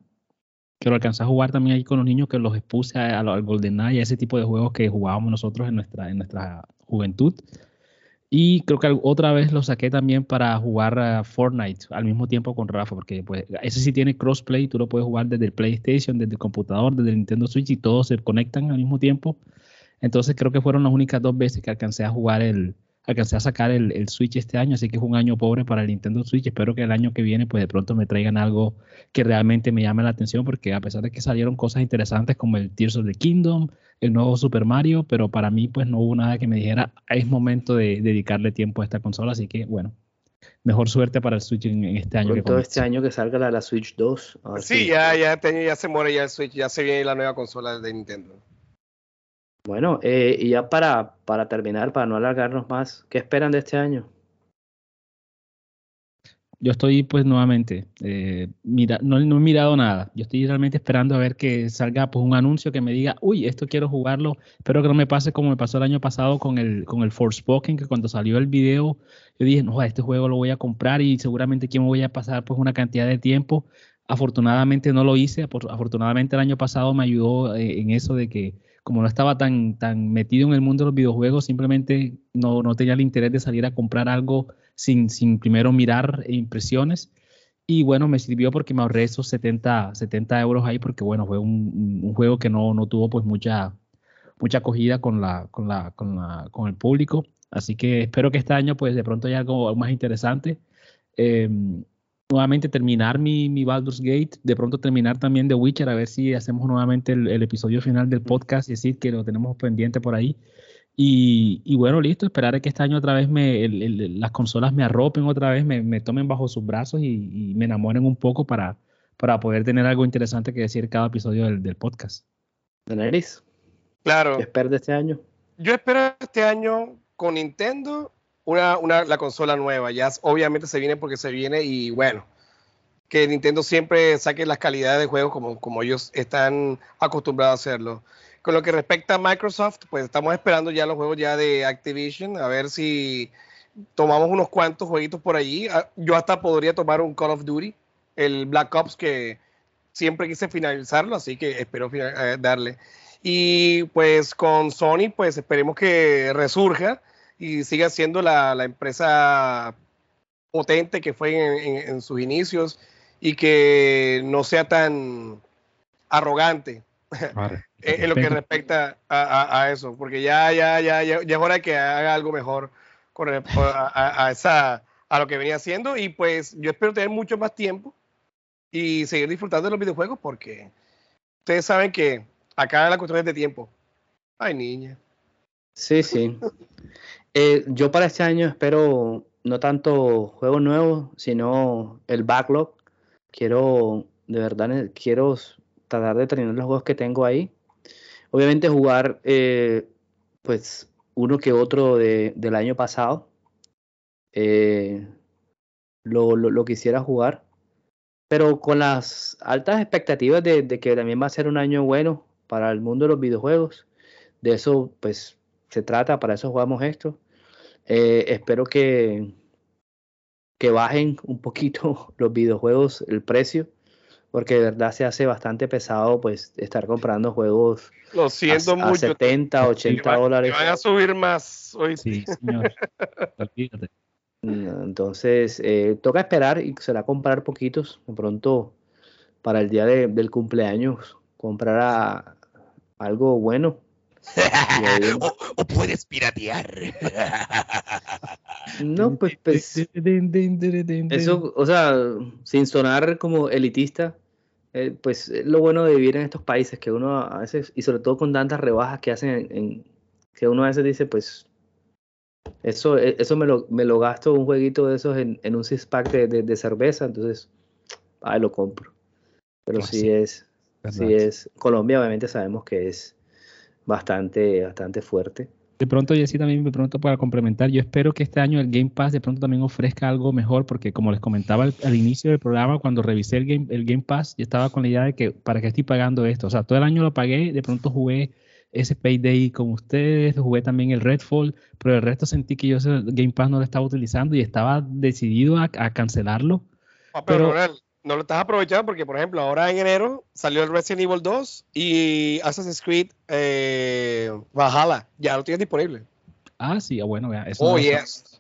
Que lo alcancé a jugar también ahí con los niños, que los expuse al GoldenEye, a ese tipo de juegos que jugábamos nosotros en nuestra, en nuestra juventud. Y creo que otra vez lo saqué también para jugar a Fortnite al mismo tiempo con Rafa, porque pues, ese sí tiene crossplay, tú lo puedes jugar desde el PlayStation, desde el computador, desde el Nintendo Switch y todos se conectan al mismo tiempo. Entonces creo que fueron las únicas dos veces que alcancé a jugar el, alcancé a sacar el, el, Switch este año, así que es un año pobre para el Nintendo Switch. Espero que el año que viene, pues de pronto me traigan algo que realmente me llame la atención, porque a pesar de que salieron cosas interesantes como el Tears of the Kingdom, el nuevo Super Mario, pero para mí, pues no hubo nada que me dijera, es momento de dedicarle tiempo a esta consola, así que bueno. Mejor suerte para el Switch en, en este año. Con que todo este año que salga la, la Switch 2. Sí, sí, ya, ya, ya se muere ya el Switch, ya se viene la nueva consola de Nintendo. Bueno, eh, y ya para, para terminar, para no alargarnos más, ¿qué esperan de este año? Yo estoy pues nuevamente, eh, mira, no, no, he mirado nada. Yo estoy realmente esperando a ver que salga pues un anuncio que me diga, uy, esto quiero jugarlo. Espero que no me pase como me pasó el año pasado con el, con el Forspoken, que cuando salió el video, yo dije, no, este juego lo voy a comprar y seguramente aquí me voy a pasar pues una cantidad de tiempo. Afortunadamente no lo hice. Afortunadamente el año pasado me ayudó eh, en eso de que como no estaba tan, tan metido en el mundo de los videojuegos, simplemente no, no tenía el interés de salir a comprar algo sin, sin primero mirar impresiones. Y bueno, me sirvió porque me ahorré esos 70, 70 euros ahí, porque bueno, fue un, un juego que no, no tuvo pues mucha, mucha acogida con, la, con, la, con, la, con el público. Así que espero que este año pues de pronto haya algo más interesante. Em, nuevamente terminar mi, mi Baldur's Gate, de pronto terminar también The Witcher, a ver si hacemos nuevamente el, episodio final del podcast y decir que lo tenemos pendiente por ahí. Y, bueno, listo, esperar a que este año otra vez me, las consolas me arropen otra vez, me, me tomen bajo sus brazos y, me enamoren un poco para, para poder tener algo interesante que decir cada episodio del, del podcast. Daenerys. Claro. ¿Qué esperas de este año? Yo espero este año con Nintendo una, una, la consola nueva. Ya obviamente se viene porque se viene y bueno, que Nintendo siempre saque las calidades de juegos como, como ellos están acostumbrados a hacerlo. Con lo que respecta a Microsoft, pues estamos esperando ya los juegos ya de Activision, a ver si tomamos unos cuantos jueguitos por allí. Ah, yo hasta podría tomar un Call of Duty, el Black Ops que siempre quise finalizarlo, así que espero eh, darle. Y pues con Sony, pues esperemos que resurja y siga siendo la, empresa potente que fue en, sus inicios y que no sea tan arrogante en, lo que respecta a, eso, porque ya, ya, ya, ya, es hora de que haga algo mejor con a, esa, a lo que venía haciendo y pues yo espero tener mucho más tiempo y seguir disfrutando de los videojuegos porque ustedes saben que acá la cuestión es de tiempo. Ay, niña. Sí, sí. Eh, yo para este año espero no tanto juegos nuevos, sino el backlog. Quiero, de verdad, quiero tratar de terminar los juegos que tengo ahí. Obviamente jugar, eh, pues, uno que otro del año pasado. Eh, lo, lo, quisiera jugar. Pero con las altas expectativas de, que también va a ser un año bueno para el mundo de los videojuegos. De eso, pues, se trata, para eso jugamos esto. Eh, espero que, que bajen un poquito los videojuegos, el precio, porque de verdad se hace bastante pesado pues estar comprando juegos Lo siento a, mucho. 70, 80 dólares. Van a subir más hoy. Sí, señor. Entonces, eh, toca esperar y será comprar poquitos. De pronto, para el día del cumpleaños, comprar algo bueno o, puedes piratear. no, pues, pues eso, o sea, sin sonar como elitista, eh, pues lo bueno de vivir en estos países que uno a veces, y sobre todo con tantas rebajas que hacen, en, que uno a veces dice, pues eso, e, eso me lo, me lo gasto un jueguito de esos en, un six pack de, cerveza, entonces, ahí lo compro. Pero si sí, es, si es, Colombia obviamente sabemos que es bastante, bastante fuerte. De pronto, Jessy, también me pregunto para complementar, yo espero que este año el Game Pass de pronto también ofrezca algo mejor, porque como les comentaba al, inicio del programa, cuando revisé el Game, el Game Pass, yo estaba con la idea de que, ¿para qué estoy pagando esto? O sea, todo el año lo pagué, de pronto jugué ese Payday con ustedes, jugué también el Redfall, pero el resto sentí que yo ese Game Pass no lo estaba utilizando y estaba decidido a, cancelarlo. Ah, pero, no lo estás aprovechando porque, por ejemplo, ahora en enero salió el Resident Evil 2 y Assassin's Creed eh, Valhalla. Ya lo tienes disponible. Ah, sí, ah, bueno, eso oh, yes.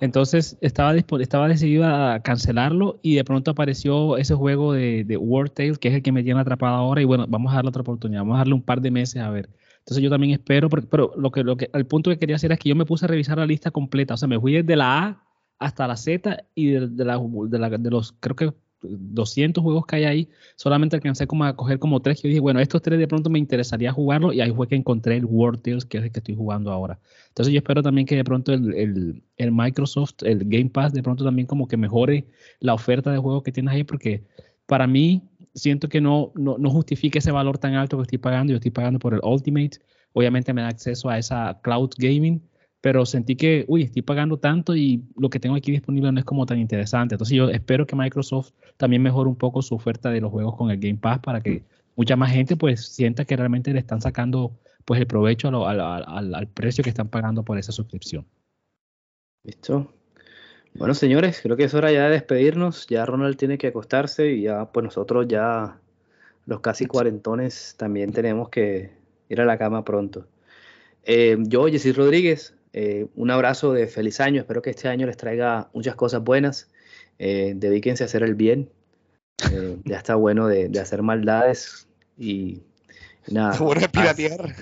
Entonces estaba, estaba decidido a cancelarlo y de pronto apareció ese juego de, de War Tales, que es el que me tiene atrapado ahora. Y bueno, vamos a darle otra oportunidad, vamos a darle un par de meses a ver. Entonces yo también espero, pero, lo que, lo que, el punto que quería hacer es que yo me puse a revisar la lista completa. O sea, me fui desde la A hasta la Z y de, de, la, de, la, de los, creo que 200 juegos que hay ahí, solamente alcancé como a coger como tres yo dije, bueno, estos tres de pronto me interesaría jugarlo y ahí fue que encontré el World Tales, que es el que estoy jugando ahora. Entonces yo espero también que de pronto el, el, Microsoft, el Game Pass, de pronto también como que mejore la oferta de juegos que tienes ahí, porque para mí siento que no, no, no justifica ese valor tan alto que estoy pagando, yo estoy pagando por el Ultimate, obviamente me da acceso a esa cloud gaming, pero sentí que, uy, estoy pagando tanto y lo que tengo aquí disponible no es como tan interesante. Entonces yo espero que Microsoft también mejore un poco su oferta de los juegos con el Game Pass para que mucha más gente pues sienta que realmente le están sacando pues el provecho al, precio que están pagando por esa suscripción. Listo. Bueno, señores, creo que es hora ya de despedirnos. Ya Ronald tiene que acostarse y ya pues nosotros ya los casi cuarentones también tenemos que ir a la cama pronto. Eh, yo, Jessy Rodríguez, eh, un abrazo de feliz año. Espero que este año les traiga muchas cosas buenas. Eh, dedíquense a hacer el bien. Eh, ya está bueno de, hacer maldades y, Nada, a hasta, piratear.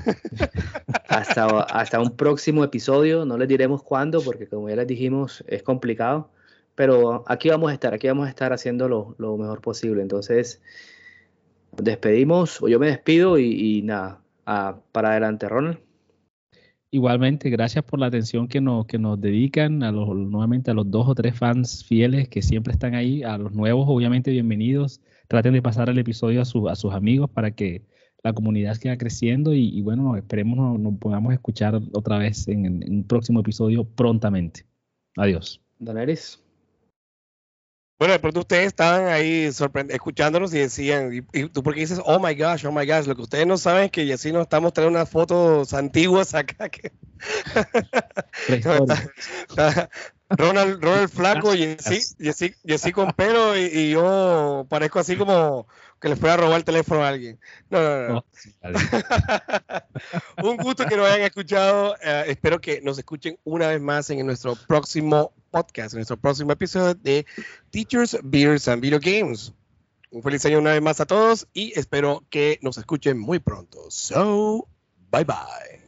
hasta, hasta un próximo episodio, no les diremos cuándo, porque como ya les dijimos, es complicado, pero aquí vamos a estar, aquí vamos a estar haciendo lo, lo mejor posible. Entonces, despedimos, o yo me despido y, y nada, a- para adelante, Ronald. Igualmente, gracias por la atención que nos, que nos dedican, a los, nuevamente a los dos o tres fans fieles que siempre están ahí, a los nuevos, obviamente, bienvenidos. Traten de pasar el episodio a, su- a sus amigos para que la comunidad siga creciendo y, y bueno, esperemos nos, nos podamos escuchar otra vez en, un próximo episodio prontamente. Adiós. Don. Bueno, de pronto ustedes estaban ahí escuchándonos y decían, y, y tú porque dices, oh my gosh, oh my gosh, lo que ustedes no saben es que así nos estamos trayendo unas fotos antiguas acá que. Ronald, Ronald flaco y así, y así, y así con pelo y, y yo parezco así como que le fuera a robar el teléfono a alguien. No, no, no. Oh. Un gusto que nos hayan escuchado. eh, espero que nos escuchen una vez más en nuestro próximo podcast, en nuestro próximo episodio de Teachers, Beers and Video Games. Un feliz año una vez más a todos y espero que nos escuchen muy pronto. So, bye bye.